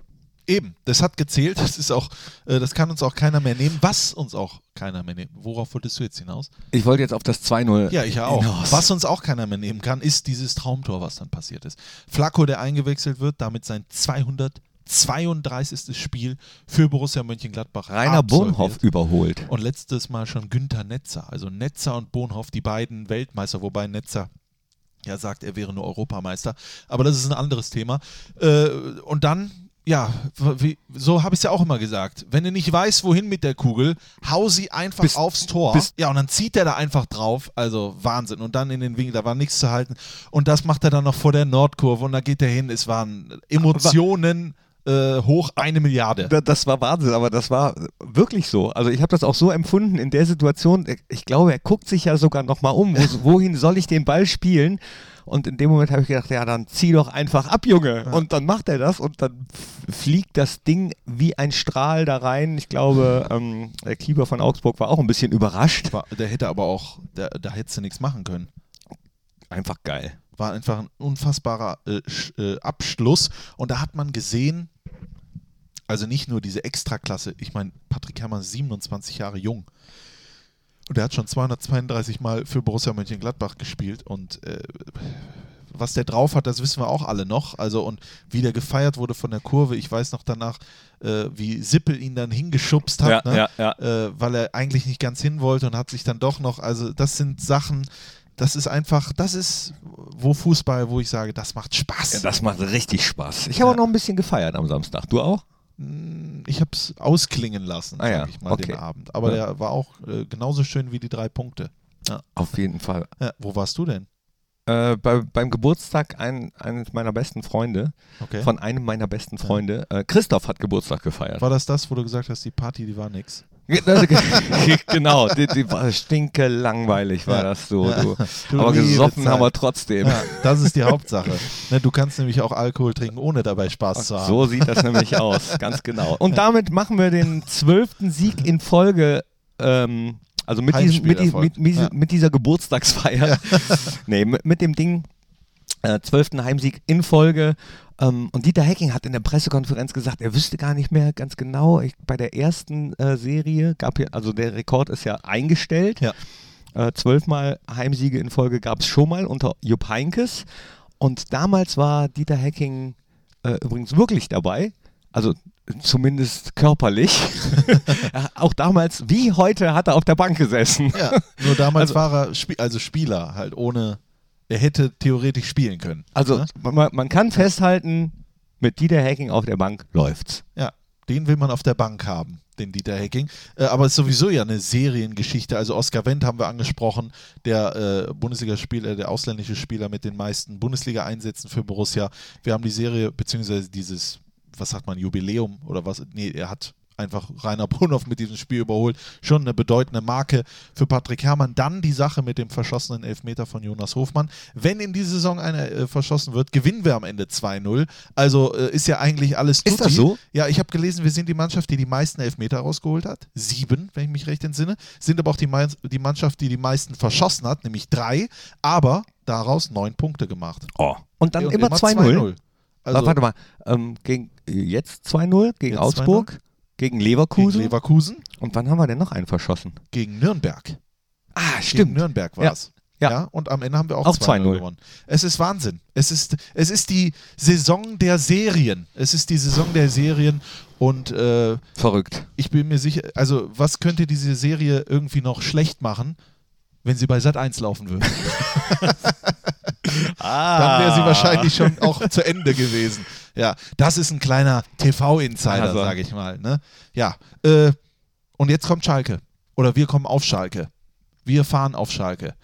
Eben, das hat gezählt. Das ist auch, äh, das kann uns auch keiner mehr nehmen. Was uns auch keiner mehr nehmen. Worauf wolltest du jetzt hinaus? Ich wollte jetzt auf das 2-0 Ja, ich auch. hinaus. Was uns auch keiner mehr nehmen kann, ist dieses Traumtor, was dann passiert ist. Flacco, der eingewechselt wird, damit sein 232. Spiel für Borussia Mönchengladbach. Rainer. Bonhoff überholt. Und letztes Mal schon Günther Netzer. Also Netzer und Bonhoff, die beiden Weltmeister, wobei Netzer ja sagt, er wäre nur Europameister. Aber das ist ein anderes Thema. Äh, und dann, ja, wie, so habe ich es ja auch immer gesagt. Wenn du nicht weißt, wohin mit der Kugel, hau sie einfach Bis- aufs Tor. bis- ja, und dann zieht er da einfach drauf. Also Wahnsinn. Und dann in den Winkel, da war nichts zu halten. Und das macht er dann noch vor der Nordkurve und da geht er hin. Es waren Emotionen äh, hoch eine Milliarde. Da- Das war Wahnsinn, aber das war wirklich so. Also ich habe das auch so empfunden in der Situation. Ich glaube, er guckt sich ja sogar nochmal um. Wo, (laughs) wohin soll ich den Ball spielen? Und in dem Moment habe ich gedacht, ja, dann zieh doch einfach ab, Junge. Und dann macht er das und dann fliegt das Ding wie ein Strahl da rein. Ich glaube, (laughs) ähm, der Keeper von Augsburg war auch ein bisschen überrascht. War, der hätte aber auch, der, da hättest du nichts machen können. Einfach geil. war einfach ein unfassbarer äh, äh, Abschluss. Und da hat man gesehen, also nicht nur diese Extraklasse, ich meine, Patrick Herrmann ist 27 Jahre jung. Und er hat schon 232 Mal für Borussia Mönchengladbach gespielt. Und äh, was der drauf hat, das wissen wir auch alle noch. Also und wie der gefeiert wurde von der Kurve. Ich weiß noch danach, äh, wie Sippel ihn dann hingeschubst hat, Ja, ne? ja, ja. Äh, weil er eigentlich nicht ganz hin wollte und hat sich dann doch noch. Also das sind Sachen, das ist einfach, das ist wo Fußball, wo ich sage, das macht Spaß. Ja, das macht richtig Spaß. Ich habe auch noch ein bisschen gefeiert am Samstag. Du auch? Ich habe es ausklingen lassen, Ah ja, sag ich mal, okay. den Abend. Aber Ja. der war auch äh, genauso schön wie die drei Punkte. Auf jeden Fall. Ja, wo warst du denn? Äh, bei, beim Geburtstag ein, eines meiner besten Freunde, Okay. von einem meiner besten Freunde, äh, Christoph hat Geburtstag gefeiert. war das das, wo du gesagt hast, die Party, die war nix? (laughs) genau, die, die war stinke langweilig, war Ja. das so. Ja. Du. Du Aber gesoffen haben wir trotzdem. Ja, das ist die Hauptsache. Ne, du kannst nämlich auch Alkohol trinken, ohne dabei Spaß zu haben. So sieht das nämlich aus, ganz genau. Und damit machen wir den zwölften Sieg in Folge. Ähm, also mit, diesem, mit, mit, mit, Ja. mit dieser Geburtstagsfeier. (laughs) nee, mit, dem Ding Äh, zwölften Heimsieg in Folge. Ähm, und Dieter Hecking hat in der Pressekonferenz gesagt, er wüsste gar nicht mehr ganz genau. Ich, bei der ersten äh, Serie gab hier, also der Rekord ist ja eingestellt. Ja. Äh, zwölfmal Heimsiege in Folge gab es schon mal unter Jupp Heinkes. Und damals war Dieter Hecking äh, übrigens wirklich dabei. Also zumindest körperlich. (laughs) Auch damals, wie heute, hat er auf der Bank gesessen. Ja, nur damals (laughs) Also- war er Spie also Spieler, halt ohne. Er hätte theoretisch spielen können. Also Ne? man, man kann festhalten, mit Dieter Hecking auf der Bank läuft's. Ja, den will man auf der Bank haben, den Dieter Hecking. Äh, aber es ist sowieso ja eine Seriengeschichte. Also Oskar Wendt haben wir angesprochen, der äh, Bundesligaspieler, der ausländische Spieler mit den meisten Bundesliga-Einsätzen für Borussia. Wir haben die Serie, beziehungsweise dieses, was sagt man, Jubiläum oder was? Nee, er hat einfach Rainer Brunhoff mit diesem Spiel überholt. Schon eine bedeutende Marke für Patrick Herrmann. Dann die Sache mit dem verschossenen Elfmeter von Jonas Hofmann. Wenn in dieser Saison einer äh, verschossen wird, gewinnen wir am Ende 2-0. Also äh, ist ja eigentlich alles Ist das tutti. so? Ja, ich habe gelesen, wir sind die Mannschaft, die die meisten Elfmeter rausgeholt hat. Sieben, wenn ich mich recht entsinne. Sind aber auch die, die Mannschaft, die die meisten verschossen hat, nämlich drei. Aber daraus neun Punkte gemacht. Oh. Und dann Und immer 2-0. 2-0. Also Warte mal, ähm, gegen, jetzt 2-0 gegen Jetzt Augsburg, gegen gegen Leverkusen. Leverkusen, Und wann haben wir denn noch einen verschossen? gegen Nürnberg. Ah, Gegen Nürnberg war Ja. es. Ja. Ja. und am Ende haben wir auch, Auch 2-0 2-0. gewonnen. Es ist Wahnsinn. Es ist, es ist die Saison der Serien. Es ist die Saison der Serien und äh, Verrückt. ich bin mir sicher, also was könnte diese Serie irgendwie noch schlecht machen, wenn sie bei Sat 1 laufen würde? (laughs) Ah. Dann wäre sie wahrscheinlich schon auch zu Ende gewesen. Ja, das ist ein kleiner TV-Insider, Also. sage ich mal. Ne? Ja, äh, und jetzt kommt Schalke. Oder wir kommen auf Schalke. Wir fahren auf Schalke.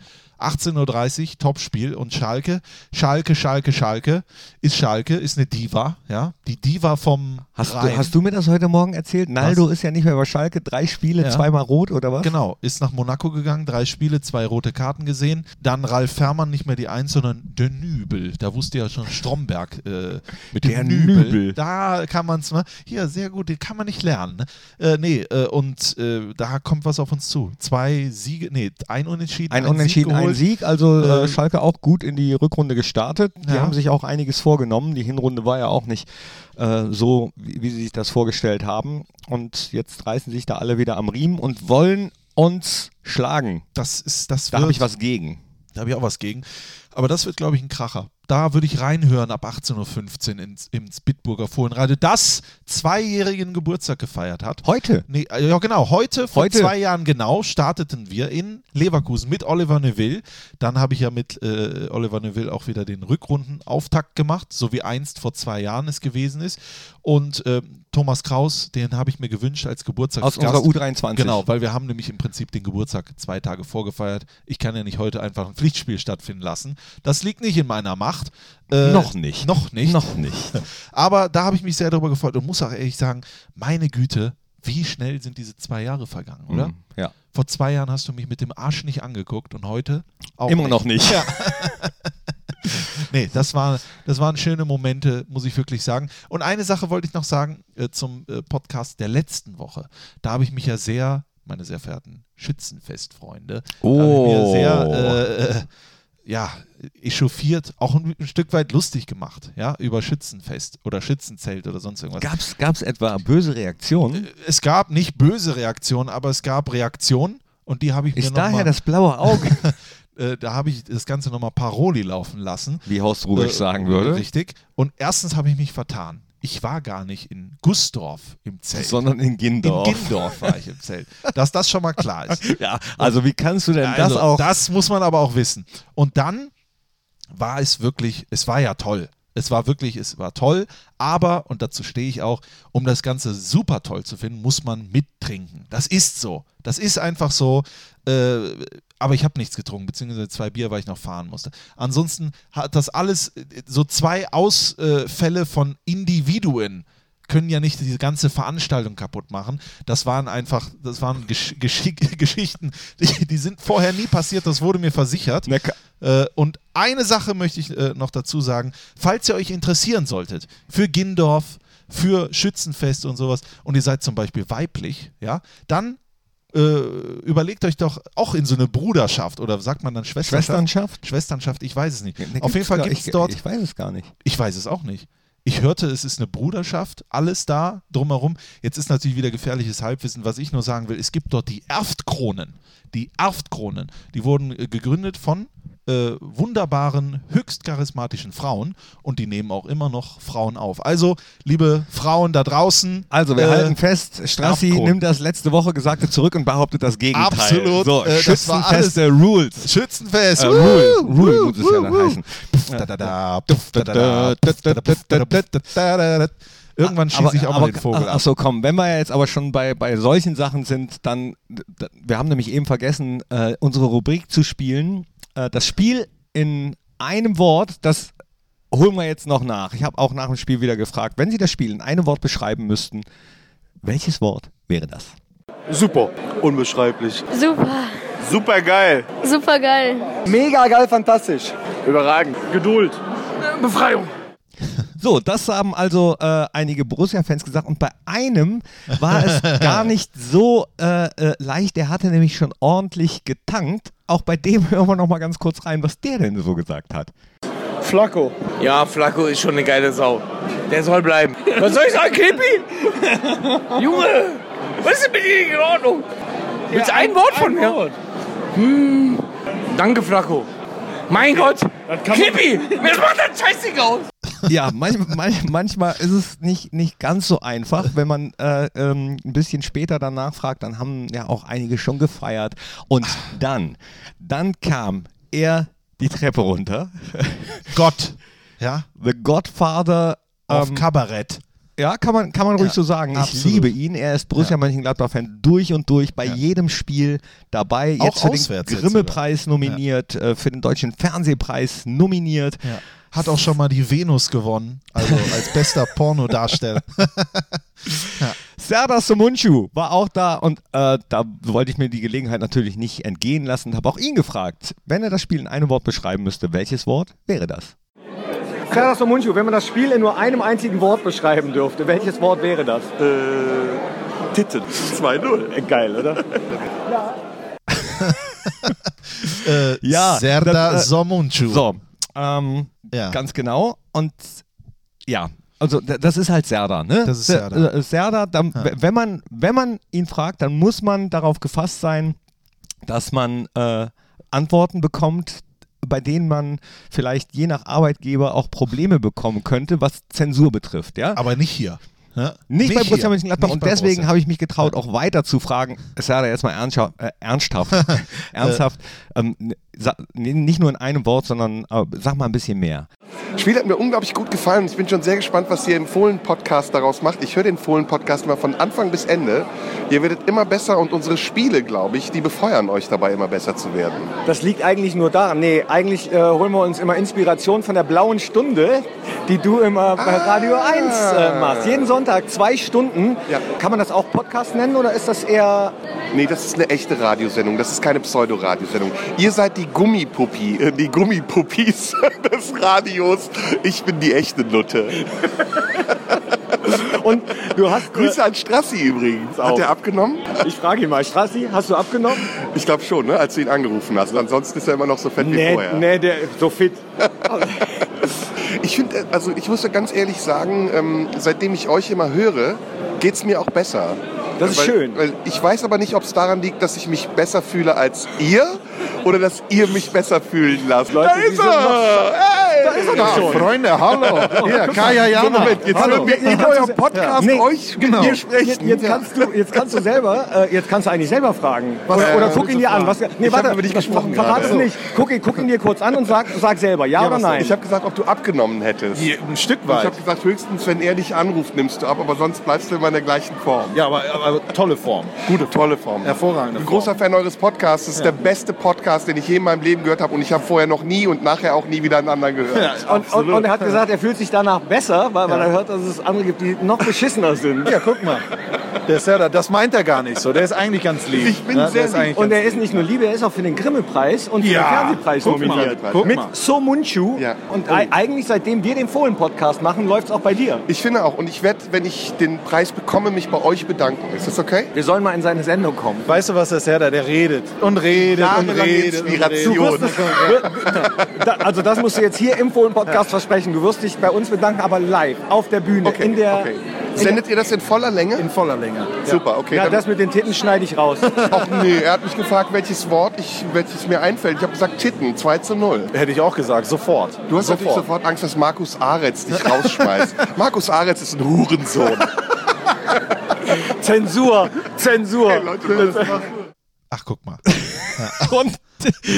18.30 Uhr, Topspiel und Schalke, Schalke, Schalke, Schalke, ist Schalke, ist eine Diva, ja, die Diva vom Hast Rhein. du, hast du mir das heute Morgen erzählt? Naldo ist ja nicht mehr bei Schalke. Drei Spiele, Ja. zweimal rot oder was? Genau, ist nach Monaco gegangen, drei Spiele, zwei rote Karten gesehen. Dann Ralf Fährmann, nicht mehr die Eins, sondern der Nübel. Da wusste ja schon Stromberg äh, mit Der dem Nübel. Nübel. Da kann man es mal. Hier, sehr gut, den kann man nicht lernen. Ne? Äh, nee, äh, und äh, da kommt was auf uns zu. Zwei Siege, nee, ein Unentschieden. Ein Sieg Unentschieden, ein geholt. Sieg. Also äh, Ähm, Schalke auch gut in die Rückrunde gestartet. Die Ja. haben sich auch einiges vorgenommen. Die Hinrunde war ja auch nicht äh, so, wie, wie sie sich das vorgestellt haben. Und jetzt reißen sich da alle wieder am Riemen und wollen uns schlagen. Das ist, das Da habe ich was gegen. Da habe ich auch was gegen. Aber das wird, glaube ich, ein Kracher. Da würde ich reinhören ab 18.15 Uhr ins, ins Bitburger Fohlenradio, das zweijährigen Geburtstag gefeiert hat. Heute. Nee, äh, ja genau, heute, vor Heute. zwei Jahren genau, starteten wir in Leverkusen mit Oliver Neville. Dann habe ich ja mit äh, Oliver Neville auch wieder den Rückrundenauftakt gemacht, so wie einst vor zwei Jahren es gewesen ist. Und ähm, Thomas Kraus, den habe ich mir gewünscht als Aus Geburtstagsgast. unserer U23. Genau, weil wir haben nämlich im Prinzip den Geburtstag zwei Tage vorgefeiert. Ich kann ja nicht heute einfach ein Pflichtspiel stattfinden lassen. Das liegt nicht in meiner Macht. Äh, Noch nicht. Noch nicht. Noch nicht. (laughs) Aber da habe ich mich sehr darüber gefreut und muss auch ehrlich sagen, meine Güte, wie schnell sind diese zwei Jahre vergangen, oder? Mhm, Ja. Vor zwei Jahren hast du mich mit dem Arsch nicht angeguckt und heute auch Immer noch nicht. Ja. (laughs) nee, das, war, das waren schöne Momente, muss ich wirklich sagen. Und eine Sache wollte ich noch sagen äh, zum äh, Podcast der letzten Woche. Da habe ich mich ja sehr, meine sehr verehrten Schützenfestfreunde, Oh. habe ich mir sehr äh, äh, ja, echauffiert, auch ein, ein Stück weit lustig gemacht, ja, über Schützenfest oder Schützenzelt oder sonst irgendwas. Gab's, gab's etwa böse Reaktionen? Es gab nicht böse Reaktionen, aber es gab Reaktionen und die habe ich mir Ist daher mal, das blaue Auge, (laughs) äh, da habe ich das Ganze nochmal Paroli laufen lassen. wie Horst Rubisch Äh, sagen würde, Richtig. Und erstens habe ich mich vertan. Ich war gar nicht in Gussdorf im Zelt. sondern in in Gindorf. Gindorf war ich im Zelt. Dass das schon mal klar ist. (laughs) Ja, also wie kannst du denn Also, das auch? das muss man aber auch wissen. Und dann war es wirklich, es war ja toll. Es war wirklich, es war toll, aber, und dazu stehe ich auch, um das Ganze super toll zu finden, muss man mittrinken. Das ist so. Das ist einfach so. Äh, aber ich habe nichts getrunken, beziehungsweise zwei Bier, weil ich noch fahren musste. Ansonsten hat das alles, so zwei Ausfälle von Individuen können ja nicht diese ganze Veranstaltung kaputt machen. Das waren einfach, das waren Gesch Geschick (laughs) Geschichten, die, die sind vorher nie passiert, das wurde mir versichert. Äh, und eine Sache möchte ich äh, noch dazu sagen, falls ihr euch interessieren solltet für Gindorf, für Schützenfest und sowas und ihr seid zum Beispiel weiblich, ja, dann überlegt euch doch auch in so eine Bruderschaft oder sagt man dann Schwesternschaft? Schwesternschaft? Schwesternschaft, ich weiß es nicht. Ne, Auf jeden Fall gibt es dort, Ich weiß es gar nicht. ich weiß es auch nicht. Ich hörte, es ist eine Bruderschaft, alles da drumherum. Jetzt ist natürlich wieder gefährliches Halbwissen. Was ich nur sagen will, es gibt dort die Erftkronen. Die Erftkronen, die wurden äh, gegründet von äh, wunderbaren, höchst charismatischen Frauen und die nehmen auch immer noch Frauen auf. Also, liebe Frauen da draußen. Also, wir äh, halten fest, Strassi Erftkronen. nimmt das letzte Woche Gesagte zurück und behauptet das Gegenteil. Absolut, So, äh, Schützenfeste Rules. Schützenfest. Äh, Rule, Rule muss es ja dann heißen. Irgendwann schieße ich auch mal den Vogel ab. ach so, komm, wenn wir jetzt aber schon bei, bei solchen Sachen sind, dann, wir haben nämlich eben vergessen, äh, unsere Rubrik zu spielen. Äh, das Spiel in einem Wort, das holen wir jetzt noch nach. Ich habe auch nach dem Spiel wieder gefragt, wenn Sie das Spiel in einem Wort beschreiben müssten, welches Wort wäre das? Super. Unbeschreiblich. Super, Super geil. super geil. Mega geil, fantastisch. Überragend. Geduld. Befreiung. So, das haben also äh, einige Borussia-Fans gesagt und bei einem war es (laughs) gar nicht so äh, äh, leicht. Der hatte nämlich schon ordentlich getankt. Auch bei dem (laughs) hören wir noch mal ganz kurz rein, was der denn so gesagt hat. Flacco. Ja, Flacco ist schon eine geile Sau. Der soll bleiben. (laughs) Was soll ich sagen, Knippi? (laughs) Junge, was ist denn mit dir in Ordnung? Willst du ein Wort von mir? Hm, danke, Flacco. Mein Gott, Knippi, mir macht das scheißig aus. (laughs) Ja, manch, manch, manchmal ist es nicht, nicht ganz so einfach. Wenn man äh, ähm, ein bisschen später danach fragt, dann haben ja auch einige schon gefeiert. Und dann, dann kam er die Treppe runter. Gott. Ja, The Godfather. auf ähm, Kabarett. Ja, kann man, kann man ruhig Ja, so sagen. Ich absolut. liebe ihn. Er ist Borussia Mönchengladbach-Fan durch und durch, bei Ja. jedem Spiel dabei. Auch Jetzt für auswärts den Grimme-Preis nominiert, äh, für den Deutschen Fernsehpreis nominiert. Ja. Hat auch schon mal die Venus gewonnen, also (laughs) als bester Pornodarsteller. (laughs) Serdar Somuncu war auch da und äh, da wollte ich mir die Gelegenheit natürlich nicht entgehen lassen und habe auch ihn gefragt, wenn er das Spiel in einem Wort beschreiben müsste, welches Wort wäre das? Serdar Somuncu, wenn man das Spiel in nur einem einzigen Wort beschreiben dürfte, welches Wort wäre das? Titten. 2-0. Äh, Geil, oder? äh, Ja, Serdar das, äh, Somuncu. So, ähm, Ja. ganz genau und ja, also das ist halt Serdar, ne? Das ist Se- Serdar. äh, Serdar, dann, w- wenn, man, wenn man ihn fragt, dann muss man darauf gefasst sein, dass man äh, Antworten bekommt, bei denen man vielleicht je nach Arbeitgeber auch Probleme bekommen könnte, was Zensur betrifft, ja? Aber nicht hier. Ja? Nicht, bei hier. Borussia Mönchengladbach Nicht und bei deswegen habe ich mich getraut, auch weiter zu fragen. Es war jetzt mal ernsthaft, äh, ernsthaft, ernsthaft ähm, nicht nur in einem Wort, sondern äh, sag mal ein bisschen mehr. Das Spiel hat mir unglaublich gut gefallen. Ich bin schon sehr gespannt, was ihr im Fohlen-Podcast daraus macht. Ich höre den Fohlen-Podcast immer von Anfang bis Ende. Ihr werdet immer besser und unsere Spiele, glaube ich, die befeuern euch dabei, immer besser zu werden. Das liegt eigentlich nur daran. Nee, eigentlich äh, holen wir uns immer Inspiration von der blauen Stunde, die du immer bei Radio 1 äh, machst. Jeden Sonntag zwei Stunden. Ja. Kann man das auch Podcast nennen oder ist das eher. Nee, das ist eine echte Radiosendung. Das ist keine Pseudo-Radiosendung. Ihr seid die Gummipuppi, äh, die Gummipuppis (laughs) des Radios. Ich bin die echte Nutte. (laughs) Und du hast. (laughs) Grüße an Strassi übrigens. Hat Auch. er abgenommen? Ich frage ihn mal, Strassi, hast du abgenommen? Ich glaube schon, ne? als du ihn angerufen hast. Ansonsten ist er immer noch so fett wie Nee, vorher. nee, der so fit. Ich finde, also ich muss ja ganz ehrlich sagen, ähm, seitdem ich euch immer höre, geht es mir auch besser. Das ist weil, schön. Weil ich weiß aber nicht, ob es daran liegt, dass ich mich besser fühle als ihr oder dass ihr mich besser fühlen lasst. Leute, da ist er! Hey! Da ist er doch schon. Freunde, hallo! (laughs) Hier, Kaya Jana. Moment, jetzt Hallo. mir in eurem kannst du- Podcast Nee, euch genau. mit mir Jetzt, sprechen. jetzt, kannst du, jetzt kannst du selber, äh, jetzt kannst du eigentlich selber fragen. Was, oder, äh, oder guck ihn dir an. Was, nee, Ich hab warte, über dich gesprochen Verrat es nicht. Guck, ihn- guck ihn dir kurz an und sag, sag selber, ja, oder was- nein. Ich habe gesagt, ob du abgenommen hättest. Ein Stück Ich weit. habe gesagt, höchstens, wenn er dich anruft, nimmst du ab, aber sonst bleibst du immer in der gleichen Form. Ja, aber, aber tolle Form. Gute, tolle Form. Hervorragende Ich bin großer Fan eures Podcasts. Das ist der beste Podcast, den ich je in meinem Leben gehört habe. Und ich habe vorher noch nie und nachher auch nie wieder einen anderen gehört. und, und, absolut. und er hat gesagt, er fühlt sich danach besser, weil, weil er hört, dass es andere gibt, die noch beschissener sind. Ja, guck mal. Der Serda, das meint er gar nicht so. Der ist eigentlich ganz lieb. Ich bin Ja, der sehr ist eigentlich Und er ist nicht nur Liebe, er ist auch für den Grimme-Preis und für Ja, den Fernsehpreis guck mal, nominiert. guck Mit. So Munchu. Ja. Und ei- eigentlich, seitdem wir den Fohlen-Podcast machen, läuft es auch bei dir. Ich finde auch. Und ich werde, wenn ich den Preis bekomme, mich bei euch bedanken. Ist das okay? Wir sollen mal in seine Sendung kommen. Weißt du was, der Serda, der redet und redet und Jahrelange redet. Und Inspiration. redet. Du wirst also das musst du jetzt hier im Fohlen-Podcast versprechen. Du wirst dich bei uns bedanken, aber live, auf der Bühne, Okay, in der... okay. Sendet ihr das in voller Länge? In voller Länge. Super, okay. Ja, das mit den Titten schneide ich raus. (laughs) Ach nee, er hat mich gefragt, welches Wort ich, welches mir einfällt. Ich habe gesagt Titten, 2 zu 0. Hätte ich auch gesagt, sofort. Du hast natürlich sofort. sofort Angst, dass Markus Aretz dich rausschmeißt. (laughs) Markus Aretz ist ein Hurensohn. Zensur, Zensur. Ach, guck mal. (laughs) Und,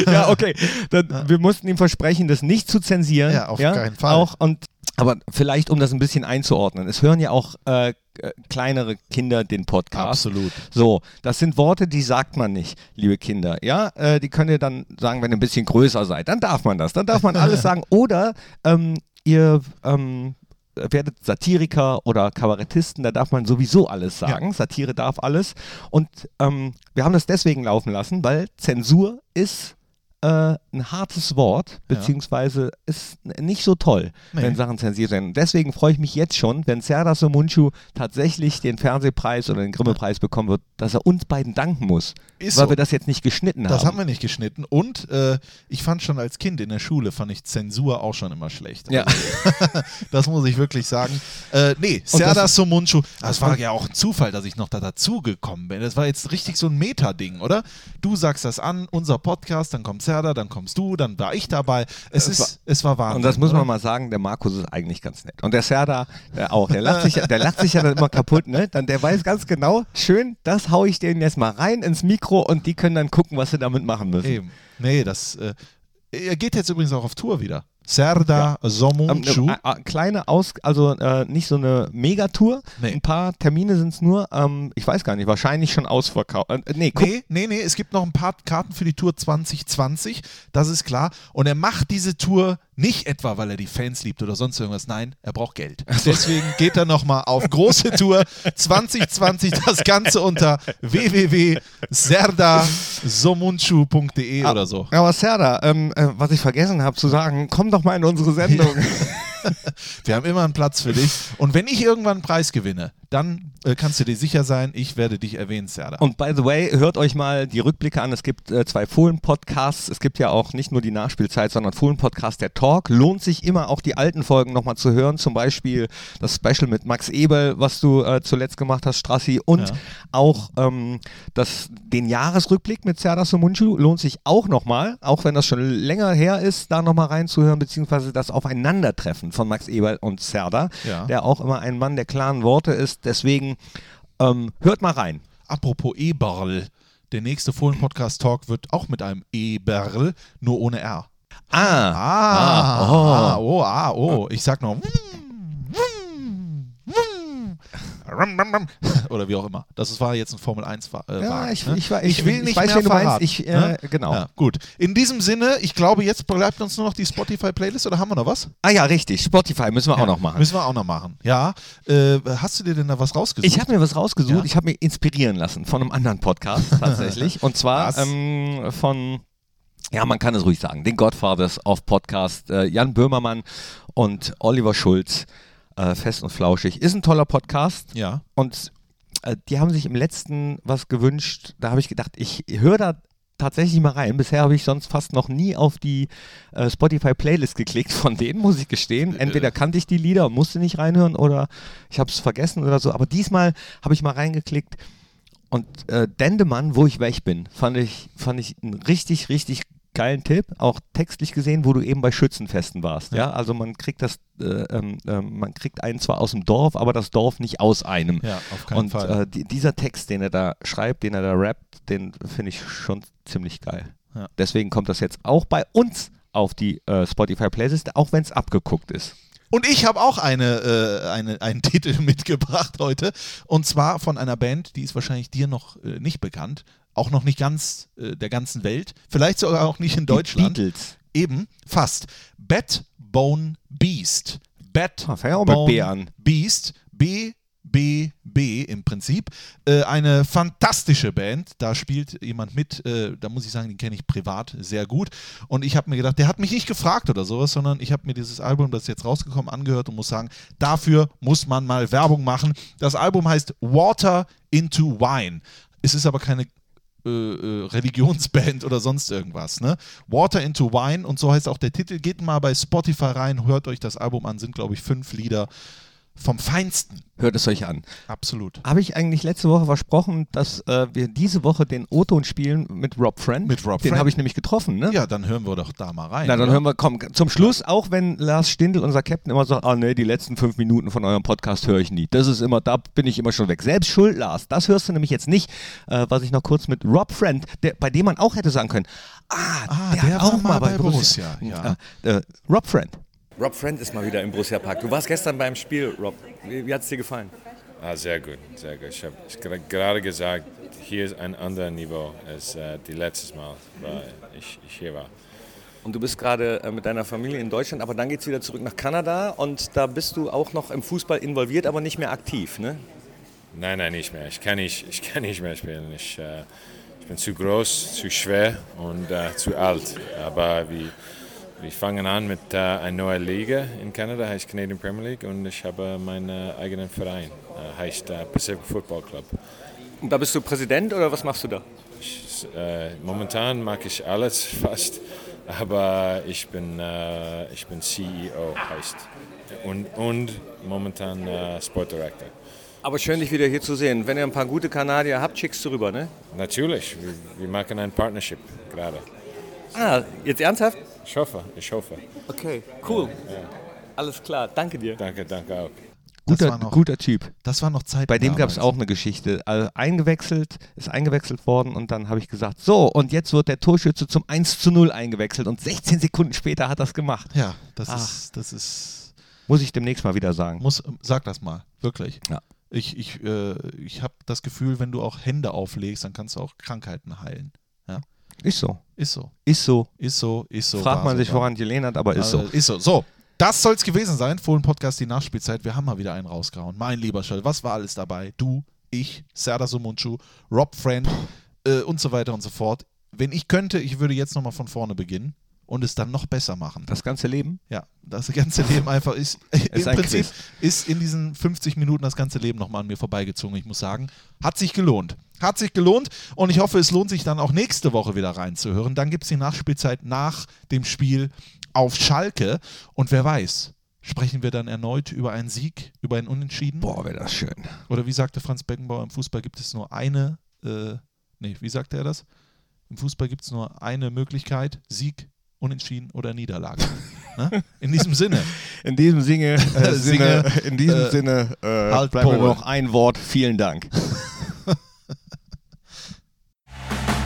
ja, okay. Dann, wir mussten ihm versprechen, das nicht zu zensieren. Ja, auf keinen Fall. Auch, und, aber vielleicht, um das ein bisschen einzuordnen. Es hören ja auch äh, kleinere Kinder den Podcast. Absolut. So, das sind Worte, die sagt man nicht, liebe Kinder. Ja, äh, die könnt ihr dann sagen, wenn ihr ein bisschen größer seid. Dann darf man das. Dann darf man alles (laughs) sagen. Oder ähm, ihr ähm, werdet Satiriker oder Kabarettisten, da darf man sowieso alles sagen. Satire darf alles. Und ähm, wir haben das deswegen laufen lassen, weil Zensur ist äh, ein hartes Wort, beziehungsweise ist nicht so toll, Nee. wenn Sachen zensiert werden. Deswegen freue ich mich jetzt schon, wenn Serdar Somunchu tatsächlich den Fernsehpreis oder den Grimme-Preis bekommen wird, dass er uns beiden danken muss, Ist weil so. wir das jetzt nicht geschnitten Das haben. haben wir nicht geschnitten. Und äh, ich fand schon als Kind in der Schule, fand ich Zensur auch schon immer schlecht. Ja. Also, (laughs) das muss ich wirklich sagen. Äh, nee, Serdar das- Somuncu, das war ja auch ein Zufall, dass ich noch da dazugekommen bin. Das war jetzt richtig so ein Meta-Ding, oder? Du sagst das an, unser Podcast, dann kommt Serdar, dann kommst du, dann war ich dabei. Es, Es ist, es war Wahnsinn. Und das muss man oder? mal sagen, der Markus ist eigentlich ganz nett. Und der Serdar der auch. Der lacht sich, ja- der lacht sich ja dann immer kaputt, ne? Dann, der weiß ganz genau, schön, das hau ich denen jetzt mal rein ins Mikro und die können dann gucken, was sie damit machen müssen. Eben. Nee, das. Äh, er geht jetzt übrigens auch auf Tour wieder. Serdar Ähm, Somuncu. äh, äh, kleine Aus, also äh, nicht so eine Megatour. Nee. Ein paar Termine sind es nur. Ähm, ich weiß gar nicht, wahrscheinlich schon ausverkauft. Äh, nee, guck, Nee, nee, nee, es gibt noch ein paar Karten für die Tour 2020, das ist klar. Und er macht diese Tour nicht etwa, weil er die Fans liebt oder sonst irgendwas. Nein, er braucht Geld. Deswegen geht er nochmal auf große Tour 2020, das Ganze unter www.serdasomunchu.de oder so. Aber Serdar, ähm, äh, was ich vergessen habe zu sagen, komm doch mal in unsere Sendung. (laughs) Wir haben immer einen Platz für dich. Und wenn ich irgendwann einen Preis gewinne, dann äh, kannst du dir sicher sein, ich werde dich erwähnen, Serdar. Und by the way, hört euch mal die Rückblicke an. Es gibt äh, zwei Fohlen-Podcasts. Es gibt ja auch nicht nur die Nachspielzeit, sondern Fohlen-Podcast, der Talk. Lohnt sich immer auch die alten Folgen nochmal zu hören. Zum Beispiel das Special mit Max Ebel, was du äh, zuletzt gemacht hast, Strassi. Und Ja. auch ähm, das, den Jahresrückblick mit Serdar Somuncu lohnt sich auch nochmal, auch wenn das schon länger her ist, da nochmal reinzuhören, beziehungsweise das Aufeinandertreffen von Max Eberl und Serdar, Ja. der auch immer ein Mann der klaren Worte ist. Deswegen ähm, hört mal rein. Apropos Eberl, der nächste Fohlen-Podcast-Talk wird auch mit einem Eberl, nur ohne R. Ah, Ah, Ah, oh. ah, oh, ah, oh. Ich sag noch. (laughs) Oder wie auch immer. Das war jetzt ein Formel 1 Wagen. Ja, ich- ne? ich ich ich- will ich nicht weiß, mehr verraten, Ich, äh, ne? genau. Ja, gut. In diesem Sinne, ich glaube, jetzt bleibt uns nur noch die Spotify-Playlist oder haben wir noch was? Ah ja, richtig. Spotify müssen wir Ja, auch noch machen. Müssen wir auch noch machen. Ja. Äh, hast du dir denn da was rausgesucht? Ich habe mir was rausgesucht. Ja. Ich habe mich inspirieren lassen von einem anderen Podcast (laughs) tatsächlich. Und zwar ähm, von, ja, man kann es ruhig sagen, den Godfathers of Podcast, äh, Jan Böhmermann und Oliver Schulz. Äh, fest und flauschig. Ist ein toller Podcast. Ja. Und äh, die haben sich im letzten was gewünscht. Da habe ich gedacht, ich höre da tatsächlich mal rein. Bisher habe ich sonst fast noch nie auf die äh, Spotify-Playlist geklickt (laughs) von denen, muss ich gestehen. Entweder kannte ich die Lieder und musste nicht reinhören oder ich habe es vergessen oder so. Aber diesmal habe ich mal reingeklickt. Und äh, Dendemann, wo ich weg bin, fand ich, fand ich einen richtig, richtig geilen Tipp, auch textlich gesehen, wo du eben bei Schützenfesten warst. Ja, also man kriegt das, äh, ähm, man kriegt einen zwar aus dem Dorf, aber das Dorf nicht aus einem. Ja, auf keinen Und Fall. äh, die, dieser Text, den er da schreibt, den er da rappt, den finde ich schon ziemlich geil. Ja. Deswegen kommt das jetzt auch bei uns auf die äh, Spotify-Playlist, auch wenn es abgeguckt ist. Und ich habe auch eine, äh, eine, einen (laughs) Titel mitgebracht heute. Und zwar von einer Band, die ist wahrscheinlich dir noch äh, nicht bekannt. Auch noch nicht ganz äh, der ganzen Welt. Vielleicht sogar auch nicht in Deutschland. Beatles. Eben, fast. Backbone Beast. Ah, fang auch mit B an. Beast. B, B, B im Prinzip. Äh, eine fantastische Band. Da spielt jemand mit, äh, da muss ich sagen, den kenne ich privat sehr gut. Und ich habe mir gedacht, der hat mich nicht gefragt oder sowas, sondern ich habe mir dieses Album, das ist jetzt rausgekommen, angehört und muss sagen, dafür muss man mal Werbung machen. Das Album heißt Water into Wine. Es ist aber keine äh, äh, Religionsband oder sonst irgendwas. Ne? Water into Wine und so heißt auch der Titel. Geht mal bei Spotify rein, hört euch das Album an, sind glaube ich fünf Lieder vom Feinsten. Hört es euch an. Absolut. Habe ich eigentlich letzte Woche versprochen, dass äh, wir diese Woche den O-Ton spielen mit Rob Friend? Mit Rob Den Friend. habe ich nämlich getroffen, ne? Ja, dann hören wir doch da mal rein. Na, dann oder? hören wir, komm, zum Schluss, auch wenn Lars Stindl, unser Captain, immer sagt, ah nee, die letzten fünf Minuten von eurem Podcast höre ich nie. Das ist immer, da bin ich immer schon weg. Selbst schuld, Lars. Das hörst du nämlich jetzt nicht, äh, was ich noch kurz mit Rob Friend, der, bei dem man auch hätte sagen können, ah, Ah, der, der hat war auch mal mal bei bei Borussia. Borussia, ja. Äh, äh, Rob Friend. Rob Friend ist mal wieder im Borussia Park. Du warst gestern beim Spiel, Rob. Wie, wie hat es dir gefallen? Ah, sehr gut, sehr gut. Ich habe gerade gesagt, hier ist ein anderes Niveau als äh, die letztes Mal, weil ich, ich hier war. Und du bist gerade äh, mit deiner Familie in Deutschland, aber dann geht es wieder zurück nach Kanada und da bist du auch noch im Fußball involviert, aber nicht mehr aktiv, ne? Nein, nein, nicht mehr. Ich kann nicht, ich kann nicht mehr spielen. Ich, äh, ich bin zu groß, zu schwer und äh, zu alt. Aber wir, wir fangen an mit äh, einer neuen Liga in Kanada, heißt Canadian Premier League und ich habe meinen äh, eigenen Verein, äh, heißt äh, Pacific Football Club. Und da bist du Präsident oder was machst du da? Ich, äh, momentan mag ich alles (laughs) fast, aber ich bin, äh, ich bin CEO, heißt. Und, und momentan Sport Director. Aber schön, dich wieder hier zu sehen. Wenn ihr ein paar gute Kanadier habt, schickst du rüber, ne? Natürlich, wir, wir machen ein Partnership gerade. Ah, jetzt ernsthaft? Ich hoffe, ich hoffe. Okay, cool. Ja, ja. Alles klar, danke dir. Danke, danke auch. Das Guter, war noch- guter Typ. Das war noch Zeit. Bei dem gab es auch eine Geschichte. Also eingewechselt, ist eingewechselt worden und dann habe ich gesagt, so, und jetzt wird der Torschütze zum 1 zu 0 eingewechselt und 16 Sekunden später hat er es gemacht. Ja, das Ach. ist, das ist. Muss ich demnächst mal wieder sagen. Muss, sag das mal, wirklich. Ja. Ich, ich, äh, ich habe das Gefühl, wenn du auch Hände auflegst, dann kannst du auch Krankheiten heilen. Ist so. Ist so. Ist so. Ist so, ist so. Fragt man so, sich, war. woran die lehnert, aber ist so. Also, Ist so. So, das soll es gewesen sein. Fohlen Podcast, die Nachspielzeit. Wir haben mal wieder einen rausgehauen. Mein lieber Schall, was war alles dabei? Du, ich, Serdar Sumunchu, Rob Friend äh, und so weiter und so fort. Wenn ich könnte, ich würde jetzt nochmal von vorne beginnen und es dann noch besser machen. Das ganze Leben? Ja, das ganze Leben einfach ist, (laughs) im ein Prinzip Quiz. ist in diesen 50 Minuten das ganze Leben nochmal an mir vorbeigezogen. Ich muss sagen, hat sich gelohnt. Hat sich gelohnt und ich hoffe, es lohnt sich dann auch nächste Woche wieder reinzuhören. Dann gibt es die Nachspielzeit nach dem Spiel auf Schalke und wer weiß, sprechen wir dann erneut über einen Sieg, über einen Unentschieden? Boah, wäre das schön. Oder wie sagte Franz Beckenbauer, im Fußball gibt es nur eine, äh, nee, wie sagte er das? Im Fußball gibt es nur eine Möglichkeit, Sieg, Unentschieden oder Niederlage. (laughs) ne? In diesem Sinne. (laughs) In diesem Sinne, äh, (laughs) Sinne, in diesem äh, Sinne äh, halt bleibt mir Paul. noch ein Wort. Vielen Dank.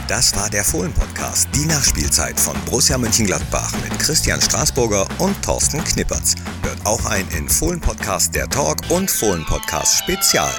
Das war der Fohlen-Podcast, die Nachspielzeit von Borussia Mönchengladbach mit Christian Straßburger und Thorsten Knippertz. Hört auch ein in Fohlen-Podcast der Talk und Fohlen-Podcast Spezial.